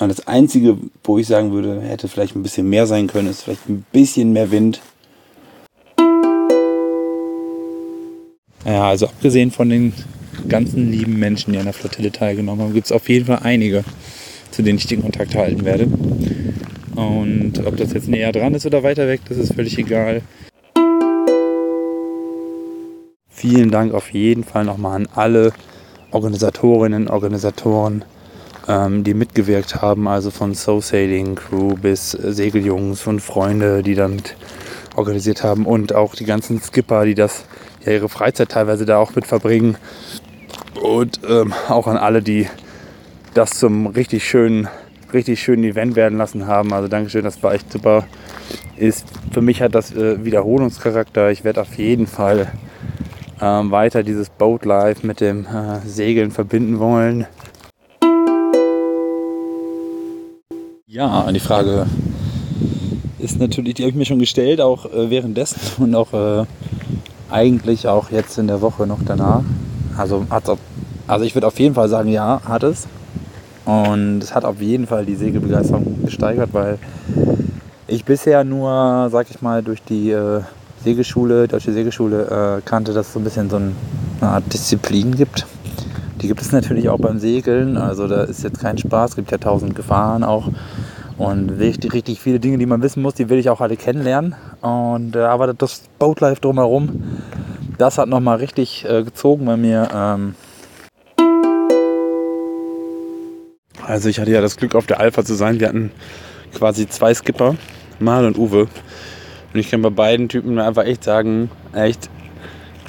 Und das Einzige, wo ich sagen würde, hätte vielleicht ein bisschen mehr sein können, ist vielleicht ein bisschen mehr Wind. Ja, also abgesehen von den ganzen lieben Menschen, die an der Flottille teilgenommen haben, gibt es auf jeden Fall einige, zu denen ich den Kontakt halten werde. Und ob das jetzt näher dran ist oder weiter weg, das ist völlig egal. Vielen Dank auf jeden Fall nochmal an alle Organisatorinnen und Organisatoren, ähm, die mitgewirkt haben, also von Soul Sailing Crew bis Segeljungs und Freunde, die damit organisiert haben und auch die ganzen Skipper, die das ja ihre Freizeit teilweise da auch mit verbringen und ähm, auch an alle, die das zum richtig schönen, richtig schönen Event werden lassen haben. Also Dankeschön, das war echt super. Ist für mich hat das äh, Wiederholungscharakter. Ich werde auf jeden Fall ähm, weiter dieses Boat Life mit dem äh, Segeln verbinden wollen. Ja, die Frage ist natürlich, die habe ich mir schon gestellt, auch äh, währenddessen und auch äh, eigentlich auch jetzt in der Woche noch danach. Also, also ich würde auf jeden Fall sagen, ja, hat es. Und es hat auf jeden Fall die Segelbegeisterung gesteigert, weil ich bisher nur, sag ich mal, durch die äh, Segelschule, Deutsche Segelschule, äh, kannte, dass es so ein bisschen so eine Art Disziplin gibt. Die gibt es natürlich auch beim Segeln. Also da ist jetzt kein Spaß, es gibt ja tausend Gefahren auch. Und richtig, richtig viele Dinge, die man wissen muss, die will ich auch alle kennenlernen. Und äh, aber das Boatlife drumherum, das hat nochmal richtig äh, gezogen bei mir. Ähm also ich hatte ja das Glück, auf der Alpha zu sein. Wir hatten quasi zwei Skipper, Mal und Uwe. Und ich kann bei beiden Typen einfach echt sagen, echt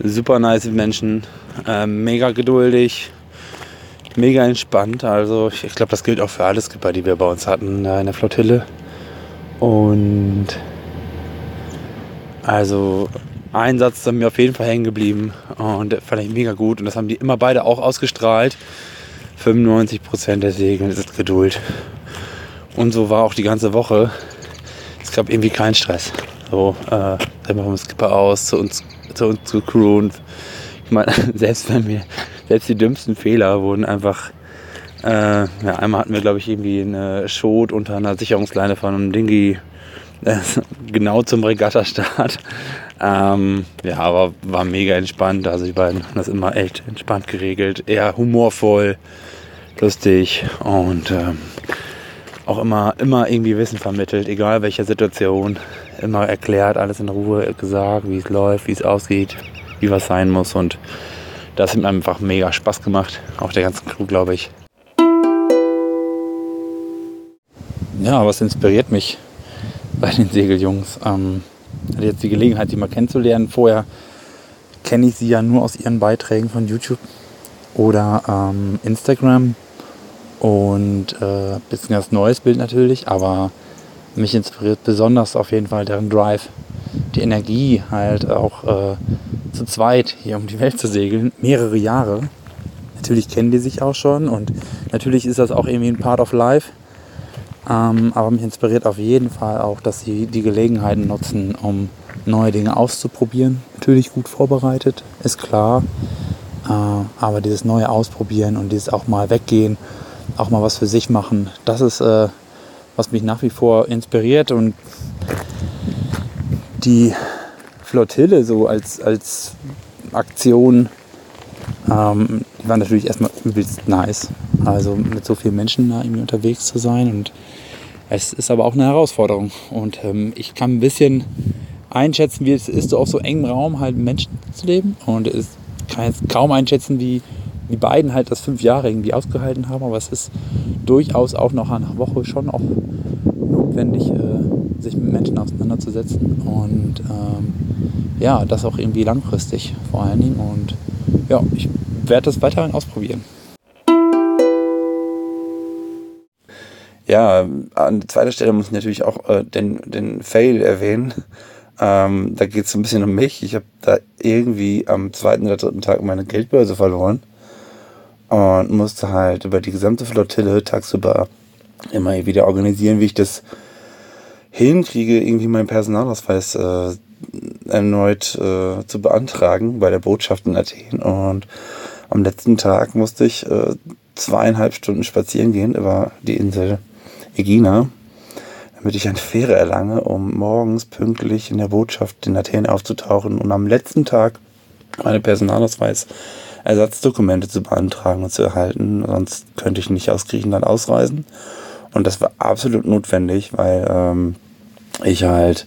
super nice Menschen, äh, mega geduldig, mega entspannt. Also ich, ich glaube, das gilt auch für alle Skipper, die wir bei uns hatten in der Flottille. Und also ein Satz ist mir auf jeden Fall hängen geblieben und der fand ich mega gut. Und das haben die immer beide auch ausgestrahlt. 95% der Segel ist Geduld. Und so war auch die ganze Woche. Es gab irgendwie keinen Stress. So, äh, dann machen Skipper aus, zu uns, zu uns zu Crew. Und ich meine, selbst wenn wir, selbst die dümmsten Fehler wurden einfach, äh, ja, einmal hatten wir, glaube ich, irgendwie eine Schot unter einer Sicherungsleine von einem Dingy, äh, genau zum Regattastart. Ähm, ja, aber war mega entspannt. Also die beiden haben das immer echt entspannt geregelt. Eher humorvoll, lustig und ähm, auch immer, immer irgendwie Wissen vermittelt, egal welche Situation. Immer erklärt, alles in Ruhe gesagt, wie es läuft, wie es aussieht, wie was sein muss. Und das hat mir einfach mega Spaß gemacht. Auch der ganzen Crew, glaube ich. Ja, was inspiriert mich bei den Segeljungs? Ähm, hatte jetzt die Gelegenheit, sie mal kennenzulernen. Vorher kenne ich sie ja nur aus ihren Beiträgen von YouTube oder ähm, Instagram und äh, bisschen ganz neues Bild natürlich, aber mich inspiriert besonders auf jeden Fall deren Drive, die Energie halt auch äh, zu zweit hier um die Welt zu segeln, mehrere Jahre. Natürlich kennen die sich auch schon und natürlich ist das auch irgendwie ein Part of Life. Ähm, aber mich inspiriert auf jeden Fall auch, dass sie die Gelegenheiten nutzen, um neue Dinge auszuprobieren. Natürlich gut vorbereitet, ist klar. Äh, aber dieses neue Ausprobieren und dieses auch mal weggehen, auch mal was für sich machen, das ist, äh, was mich nach wie vor inspiriert. Und die Flottille so als, als Aktion, ähm, die war natürlich erstmal übelst nice. Also mit so vielen Menschen da irgendwie unterwegs zu sein. Und es ist aber auch eine Herausforderung. Und ähm, ich kann ein bisschen einschätzen, wie es ist, so auf so engem Raum halt Menschen zu leben. Und ich kann jetzt kaum einschätzen, wie die beiden halt das fünf Jahre irgendwie ausgehalten haben. Aber es ist durchaus auch noch eine Woche schon auch notwendig, äh, sich mit Menschen auseinanderzusetzen. Und ähm, ja, das auch irgendwie langfristig vor allen Dingen. Und ja, ich werde das weiterhin ausprobieren. Ja, an zweiter Stelle muss ich natürlich auch äh, den, den Fail erwähnen. Ähm, da geht es ein bisschen um mich. Ich habe da irgendwie am zweiten oder dritten Tag meine Geldbörse verloren und musste halt über die gesamte Flottille tagsüber immer wieder organisieren, wie ich das hinkriege, irgendwie meinen Personalausweis äh, erneut äh, zu beantragen bei der Botschaft in Athen. Und am letzten Tag musste ich äh, zweieinhalb Stunden spazieren gehen über die Insel Egina, damit ich eine Fähre erlange, um morgens pünktlich in der Botschaft in Athen aufzutauchen und am letzten Tag meine Personalausweis Ersatzdokumente zu beantragen und zu erhalten. Sonst könnte ich nicht aus Griechenland ausreisen. Und das war absolut notwendig, weil ähm, ich halt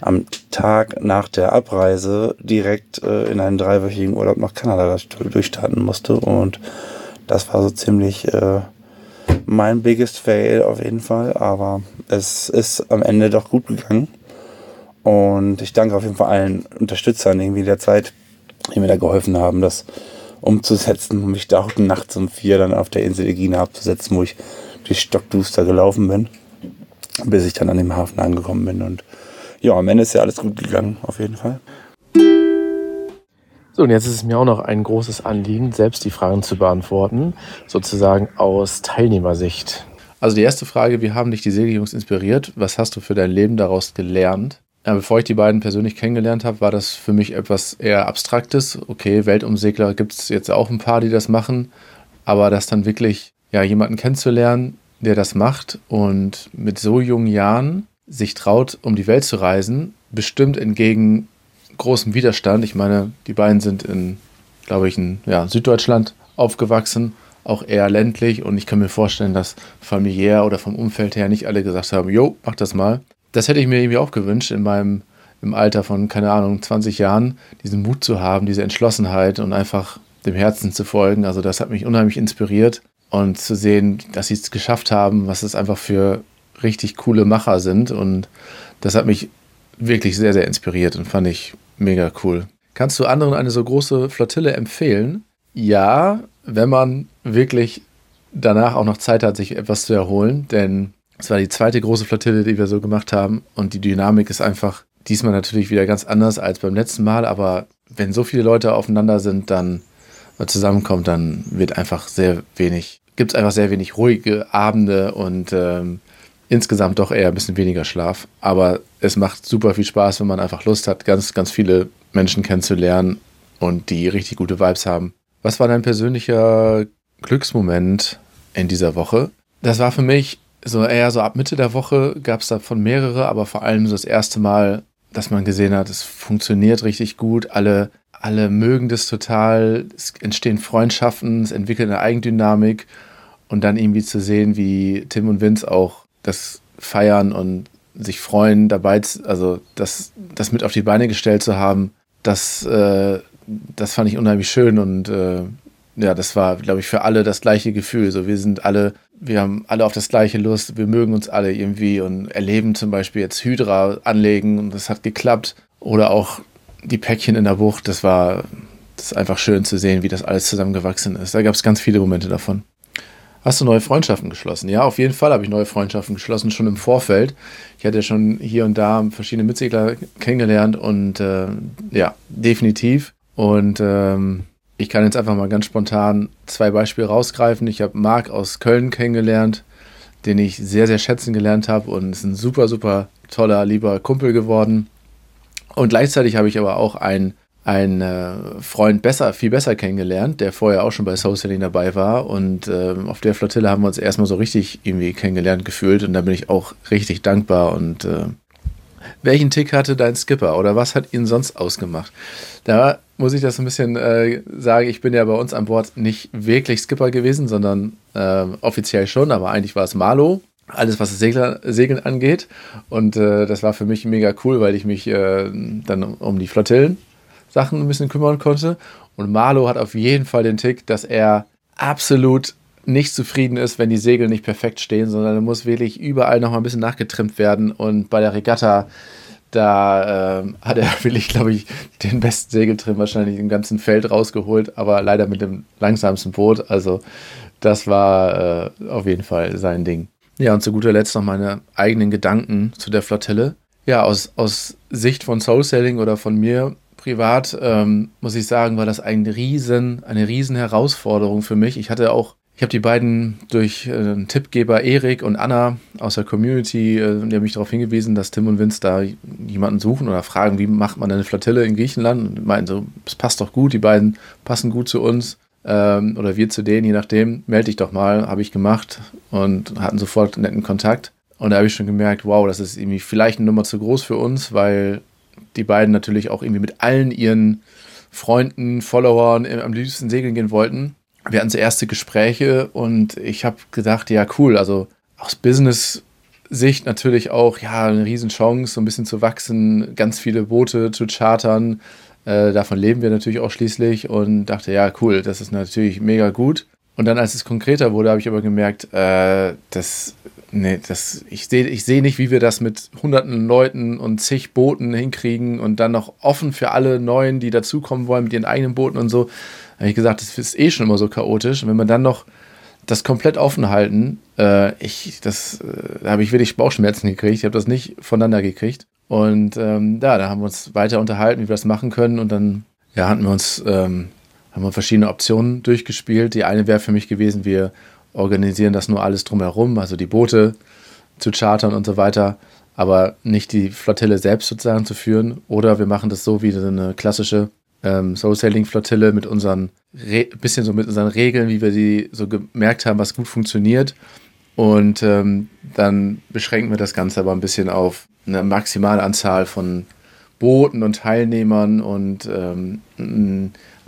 am Tag nach der Abreise direkt äh, in einen dreiwöchigen Urlaub nach Kanada durchstarten musste. Und das war so ziemlich äh, mein biggest fail auf jeden Fall. Aber es ist am Ende doch gut gegangen. Und ich danke auf jeden Fall allen Unterstützern irgendwie der Zeit, die mir da geholfen haben, das umzusetzen und mich da auch nachts um vier dann auf der Insel Egina abzusetzen, wo ich durch Stockduster gelaufen bin, bis ich dann an dem Hafen angekommen bin. Und ja, am Ende ist ja alles gut gegangen, auf jeden Fall. So, und jetzt ist es mir auch noch ein großes Anliegen, selbst die Fragen zu beantworten, sozusagen aus Teilnehmersicht. Also die erste Frage, wie haben dich die Segeljungs inspiriert? Was hast du für dein Leben daraus gelernt? Ja, bevor ich die beiden persönlich kennengelernt habe, war das für mich etwas eher Abstraktes. Okay, Weltumsegler gibt es jetzt auch ein paar, die das machen, aber das dann wirklich ja, jemanden kennenzulernen, der das macht und mit so jungen Jahren sich traut, um die Welt zu reisen, bestimmt entgegen großem Widerstand. Ich meine, die beiden sind in, glaube ich, in ja, Süddeutschland aufgewachsen, auch eher ländlich und ich kann mir vorstellen, dass familiär oder vom Umfeld her nicht alle gesagt haben, jo, mach das mal. Das hätte ich mir irgendwie auch gewünscht in meinem im Alter von, keine Ahnung, 20 Jahren, diesen Mut zu haben, diese Entschlossenheit und einfach dem Herzen zu folgen. Also das hat mich unheimlich inspiriert und zu sehen, dass sie es geschafft haben, was es einfach für richtig coole Macher sind. Und das hat mich wirklich sehr, sehr inspiriert und fand ich mega cool. Kannst du anderen eine so große Flottille empfehlen? Ja, wenn man wirklich danach auch noch Zeit hat, sich etwas zu erholen, denn es war die zweite große Flottille, die wir so gemacht haben und die Dynamik ist einfach diesmal natürlich wieder ganz anders als beim letzten Mal, aber wenn so viele Leute aufeinander sind, dann zusammenkommt, dann wird einfach sehr wenig, gibt es einfach sehr wenig ruhige Abende und ähm, insgesamt doch eher ein bisschen weniger Schlaf. Aber es macht super viel Spaß, wenn man einfach Lust hat, ganz, ganz viele Menschen kennenzulernen und die richtig gute Vibes haben. Was war dein persönlicher Glücksmoment in dieser Woche? Das war für mich so eher so ab Mitte der Woche gab es davon mehrere, aber vor allem so das erste Mal, dass man gesehen hat, es funktioniert richtig gut. Alle, alle mögen das total. Es entstehen Freundschaften, es entwickelt eine Eigendynamik und dann irgendwie zu sehen, wie Tim und Vince auch das feiern und sich freuen, dabei, also das, das mit auf die Beine gestellt zu haben, das, äh, das fand ich unheimlich schön und äh, ja, das war, glaube ich, für alle das gleiche Gefühl. So, wir sind alle, wir haben alle auf das gleiche Lust, wir mögen uns alle irgendwie und erleben zum Beispiel jetzt Hydra anlegen und das hat geklappt. Oder auch die Päckchen in der Bucht, das war, das ist einfach schön zu sehen, wie das alles zusammengewachsen ist. Da gab es ganz viele Momente davon. Hast du neue Freundschaften geschlossen? Ja, auf jeden Fall habe ich neue Freundschaften geschlossen, schon im Vorfeld. Ich hatte ja schon hier und da verschiedene Mitsegler kennengelernt und äh, ja, definitiv. Und ähm, ich kann jetzt einfach mal ganz spontan zwei Beispiele rausgreifen. Ich habe Marc aus Köln kennengelernt, den ich sehr, sehr schätzen gelernt habe und ist ein super, super toller, lieber Kumpel geworden. Und gleichzeitig habe ich aber auch einen einen äh, Freund besser, viel besser kennengelernt, der vorher auch schon bei Soul Selling dabei war. Und äh, auf der Flottille haben wir uns erstmal so richtig irgendwie kennengelernt gefühlt. Und da bin ich auch richtig dankbar. Und äh, welchen Tick hatte dein Skipper oder was hat ihn sonst ausgemacht? Da muss ich das ein bisschen äh, sagen. Ich bin ja bei uns an Bord nicht wirklich Skipper gewesen, sondern äh, offiziell schon, aber eigentlich war es Marlo alles, was das Segler, Segeln angeht. Und äh, das war für mich mega cool, weil ich mich äh, dann um die Flottillen Sachen ein bisschen kümmern konnte. Und Marlo hat auf jeden Fall den Tick, dass er absolut nicht zufrieden ist, wenn die Segel nicht perfekt stehen, sondern er muss wirklich überall noch mal ein bisschen nachgetrimmt werden. Und bei der Regatta, da äh, hat er wirklich, glaube ich, den besten Segeltrim wahrscheinlich im ganzen Feld rausgeholt, aber leider mit dem langsamsten Boot. Also das war äh, auf jeden Fall sein Ding. Ja, und zu guter Letzt noch meine eigenen Gedanken zu der Flottille ja, aus, aus Sicht von Soul Selling oder von mir privat, ähm, muss ich sagen, war das ein riesen, eine riesen Herausforderung für mich. Ich hatte auch, ich habe die beiden durch äh, Tippgeber Erik und Anna aus der Community, äh, die haben mich darauf hingewiesen, dass Tim und Vince da jemanden suchen oder fragen, wie macht man eine Flottille in Griechenland? Und meinten so, es passt doch gut, die beiden passen gut zu uns ähm, oder wir zu denen, je nachdem, melde dich doch mal, habe ich gemacht und hatten sofort netten Kontakt. Und da habe ich schon gemerkt, wow, das ist irgendwie vielleicht eine Nummer zu groß für uns, weil die beiden natürlich auch irgendwie mit allen ihren Freunden, Followern am liebsten segeln gehen wollten. Wir hatten so erste Gespräche und ich habe gedacht, ja cool, also aus Business-Sicht natürlich auch, ja, eine Riesenchance, so ein bisschen zu wachsen, ganz viele Boote zu chartern. Äh, davon leben wir natürlich auch schließlich und dachte, ja cool, das ist natürlich mega gut. Und dann, als es konkreter wurde, habe ich aber gemerkt, äh, das nee, das, ich sehe ich seh nicht, wie wir das mit hunderten Leuten und zig Booten hinkriegen und dann noch offen für alle Neuen, die dazukommen wollen mit ihren eigenen Booten und so. Da habe ich gesagt, das ist eh schon immer so chaotisch. Und wenn man dann noch das komplett offen halten, äh, ich, das, äh, da habe ich wirklich Bauchschmerzen gekriegt. Ich habe das nicht voneinander gekriegt. Und ähm, ja, da haben wir uns weiter unterhalten, wie wir das machen können. Und dann ja, hatten wir uns, ähm, haben wir verschiedene Optionen durchgespielt. Die eine wäre für mich gewesen, wir organisieren das nur alles drumherum, also die Boote zu chartern und so weiter, aber nicht die Flottille selbst sozusagen zu führen. Oder wir machen das so wie eine klassische ähm, Soul-Sailing-Flottille mit unseren, Re bisschen so mit unseren Regeln, wie wir die so gemerkt haben, was gut funktioniert. Und ähm, dann beschränken wir das Ganze aber ein bisschen auf eine maximale Anzahl von Booten und Teilnehmern und ähm,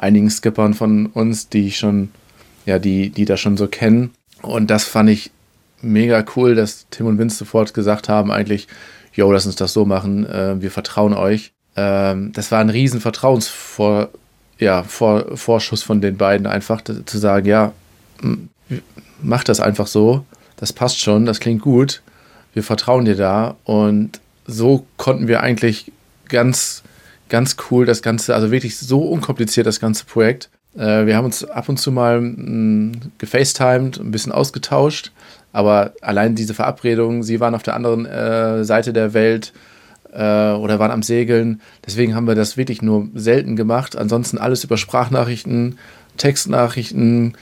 einigen Skippern von uns, die schon, ja, die, die das schon so kennen. Und das fand ich mega cool, dass Tim und Vince sofort gesagt haben, eigentlich, yo, lass uns das so machen, äh, wir vertrauen euch. Ähm, das war ein riesen Vertrauensvorschuss ja, Vor Vorschuss von den beiden, einfach zu sagen, ja, mach das einfach so, das passt schon, das klingt gut, wir vertrauen dir da. Und so konnten wir eigentlich ganz, ganz cool das Ganze, also wirklich so unkompliziert das ganze Projekt äh, wir haben uns ab und zu mal mh, gefacetimed, ein bisschen ausgetauscht, aber allein diese Verabredung, sie waren auf der anderen äh, Seite der Welt äh, oder waren am Segeln. Deswegen haben wir das wirklich nur selten gemacht. Ansonsten alles über Sprachnachrichten, Textnachrichten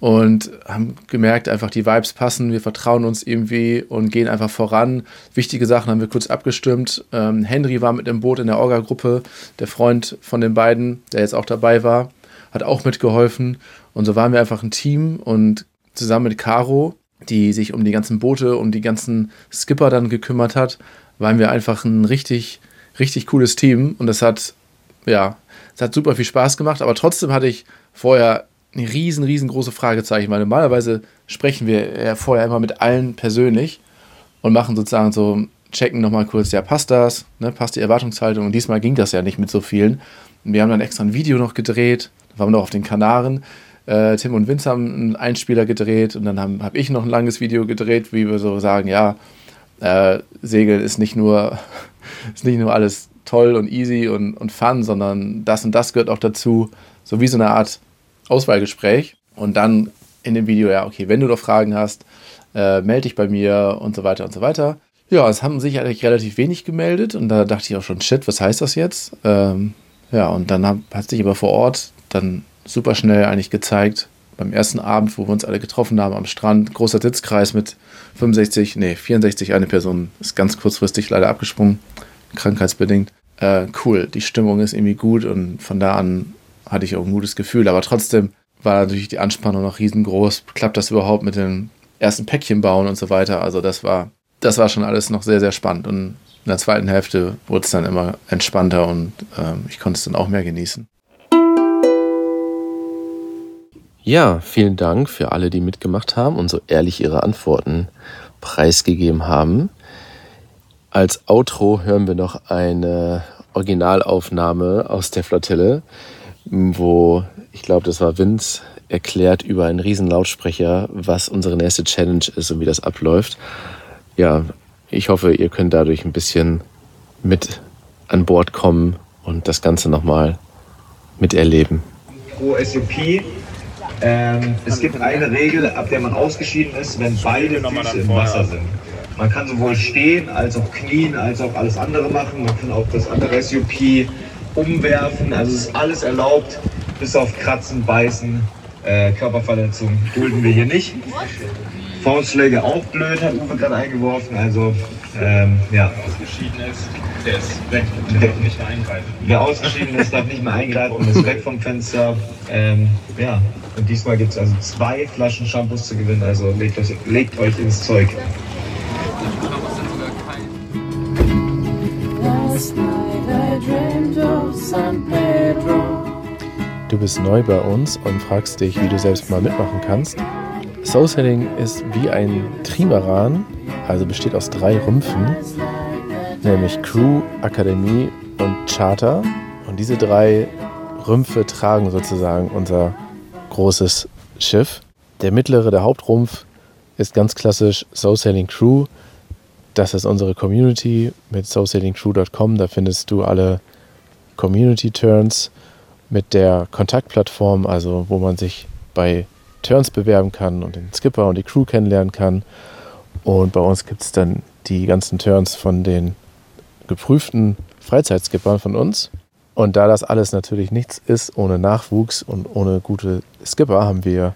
und haben gemerkt, einfach die Vibes passen, wir vertrauen uns irgendwie und gehen einfach voran. Wichtige Sachen haben wir kurz abgestimmt. Ähm, Henry war mit im Boot in der Orga-Gruppe, der Freund von den beiden, der jetzt auch dabei war hat auch mitgeholfen. Und so waren wir einfach ein Team und zusammen mit Caro, die sich um die ganzen Boote, um die ganzen Skipper dann gekümmert hat, waren wir einfach ein richtig, richtig cooles Team. Und es hat, ja, es hat super viel Spaß gemacht, aber trotzdem hatte ich vorher eine riesen, riesengroße Fragezeichen, weil normalerweise sprechen wir ja vorher immer mit allen persönlich und machen sozusagen so, checken nochmal kurz, ja, passt das, ne, passt die Erwartungshaltung und diesmal ging das ja nicht mit so vielen. Wir haben dann extra ein Video noch gedreht, waren noch auf den Kanaren. Äh, Tim und Vince haben einen Einspieler gedreht und dann habe hab ich noch ein langes Video gedreht, wie wir so sagen, ja, äh, Segeln ist nicht nur, ist nicht nur alles toll und easy und, und fun, sondern das und das gehört auch dazu, so wie so eine Art Auswahlgespräch. Und dann in dem Video, ja, okay, wenn du noch Fragen hast, äh, melde dich bei mir und so weiter und so weiter. Ja, es haben sich eigentlich relativ wenig gemeldet und da dachte ich auch schon, shit, was heißt das jetzt? Ähm, ja, und dann hat, hat sich aber vor Ort dann super schnell eigentlich gezeigt. Beim ersten Abend, wo wir uns alle getroffen haben am Strand, großer Sitzkreis mit 65, nee, 64, eine Person ist ganz kurzfristig leider abgesprungen, krankheitsbedingt. Äh, cool, die Stimmung ist irgendwie gut und von da an hatte ich auch ein gutes Gefühl, aber trotzdem war natürlich die Anspannung noch riesengroß. Klappt das überhaupt mit dem ersten Päckchen bauen und so weiter? Also das war, das war schon alles noch sehr, sehr spannend und in der zweiten Hälfte wurde es dann immer entspannter und äh, ich konnte es dann auch mehr genießen. Ja, vielen Dank für alle, die mitgemacht haben und so ehrlich ihre Antworten preisgegeben haben. Als Outro hören wir noch eine Originalaufnahme aus der Flottille, wo ich glaube, das war Vince, erklärt über einen riesen Lautsprecher, was unsere nächste Challenge ist und wie das abläuft. Ja, ich hoffe, ihr könnt dadurch ein bisschen mit an Bord kommen und das Ganze nochmal miterleben. Pro SCP ähm, es gibt eine Regel, ab der man ausgeschieden ist, wenn beide Füße im Wasser sind. Man kann sowohl stehen als auch knien, als auch alles andere machen. Man kann auch das andere SUP umwerfen. Also es ist alles erlaubt, bis auf Kratzen, Beißen, äh, Körperverletzung dulden wir hier nicht. Faustschläge auch blöd, hat Uwe gerade eingeworfen. Also ähm, ja. Ausgeschieden ist, der ist weg der darf nicht mehr eingreifen. Wer ausgeschieden ist, darf nicht mehr eingreifen und ist weg vom Fenster. Ähm, ja, und diesmal gibt es also zwei Flaschen Shampoos zu gewinnen. Also legt euch, legt euch ins Zeug. Du bist neu bei uns und fragst dich, wie du selbst mal mitmachen kannst. Soul Sailing ist wie ein Trimaran, also besteht aus drei Rümpfen, nämlich Crew, Akademie und Charter. Und diese drei Rümpfe tragen sozusagen unser großes Schiff. Der mittlere, der Hauptrumpf, ist ganz klassisch Soul Sailing Crew. Das ist unsere Community mit soulsailingcrew.com. Da findest du alle Community Turns mit der Kontaktplattform, also wo man sich bei Turns bewerben kann und den Skipper und die Crew kennenlernen kann. Und bei uns gibt es dann die ganzen Turns von den geprüften Freizeitskippern von uns. Und da das alles natürlich nichts ist ohne Nachwuchs und ohne gute Skipper, haben wir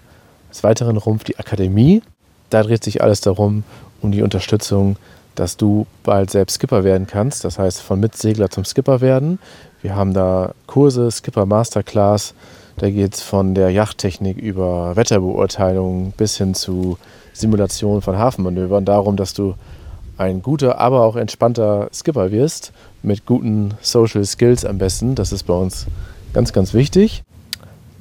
als weiteren Rumpf die Akademie. Da dreht sich alles darum, um die Unterstützung, dass du bald selbst Skipper werden kannst. Das heißt, von Mitsegler zum Skipper werden. Wir haben da Kurse, Skipper Masterclass. Da geht es von der Yachttechnik über Wetterbeurteilung bis hin zu Simulation von Hafenmanövern darum, dass du ein guter, aber auch entspannter Skipper wirst, mit guten Social Skills am besten. Das ist bei uns ganz, ganz wichtig.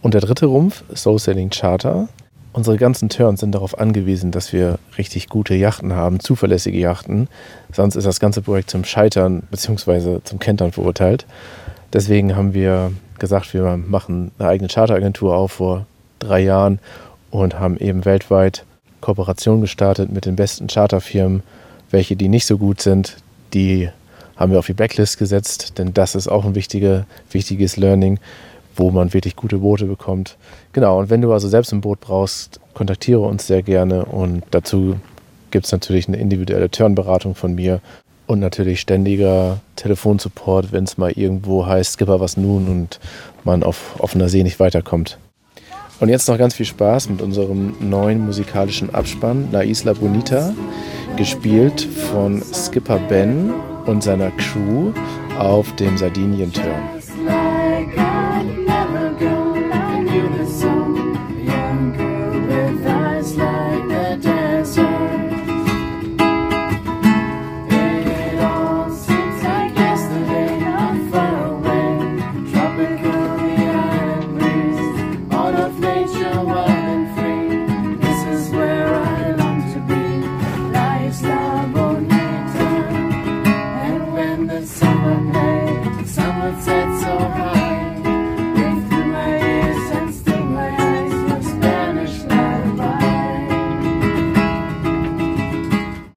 Und der dritte Rumpf, Soul Sailing Charter. Unsere ganzen Turns sind darauf angewiesen, dass wir richtig gute Yachten haben, zuverlässige Yachten. Sonst ist das ganze Projekt zum Scheitern bzw. zum Kentern verurteilt. Deswegen haben wir gesagt, wir machen eine eigene Charteragentur auf vor drei Jahren und haben eben weltweit Kooperationen gestartet mit den besten Charterfirmen. Welche, die nicht so gut sind, die haben wir auf die Blacklist gesetzt, denn das ist auch ein wichtige, wichtiges Learning, wo man wirklich gute Boote bekommt. Genau, und wenn du also selbst ein Boot brauchst, kontaktiere uns sehr gerne und dazu gibt es natürlich eine individuelle Turnberatung von mir und natürlich ständiger Telefonsupport, wenn es mal irgendwo heißt, Skipper, was nun und man auf offener See nicht weiterkommt. Und jetzt noch ganz viel Spaß mit unserem neuen musikalischen Abspann La Isla Bonita, gespielt von Skipper Ben und seiner Crew auf dem Sardinien-Turn.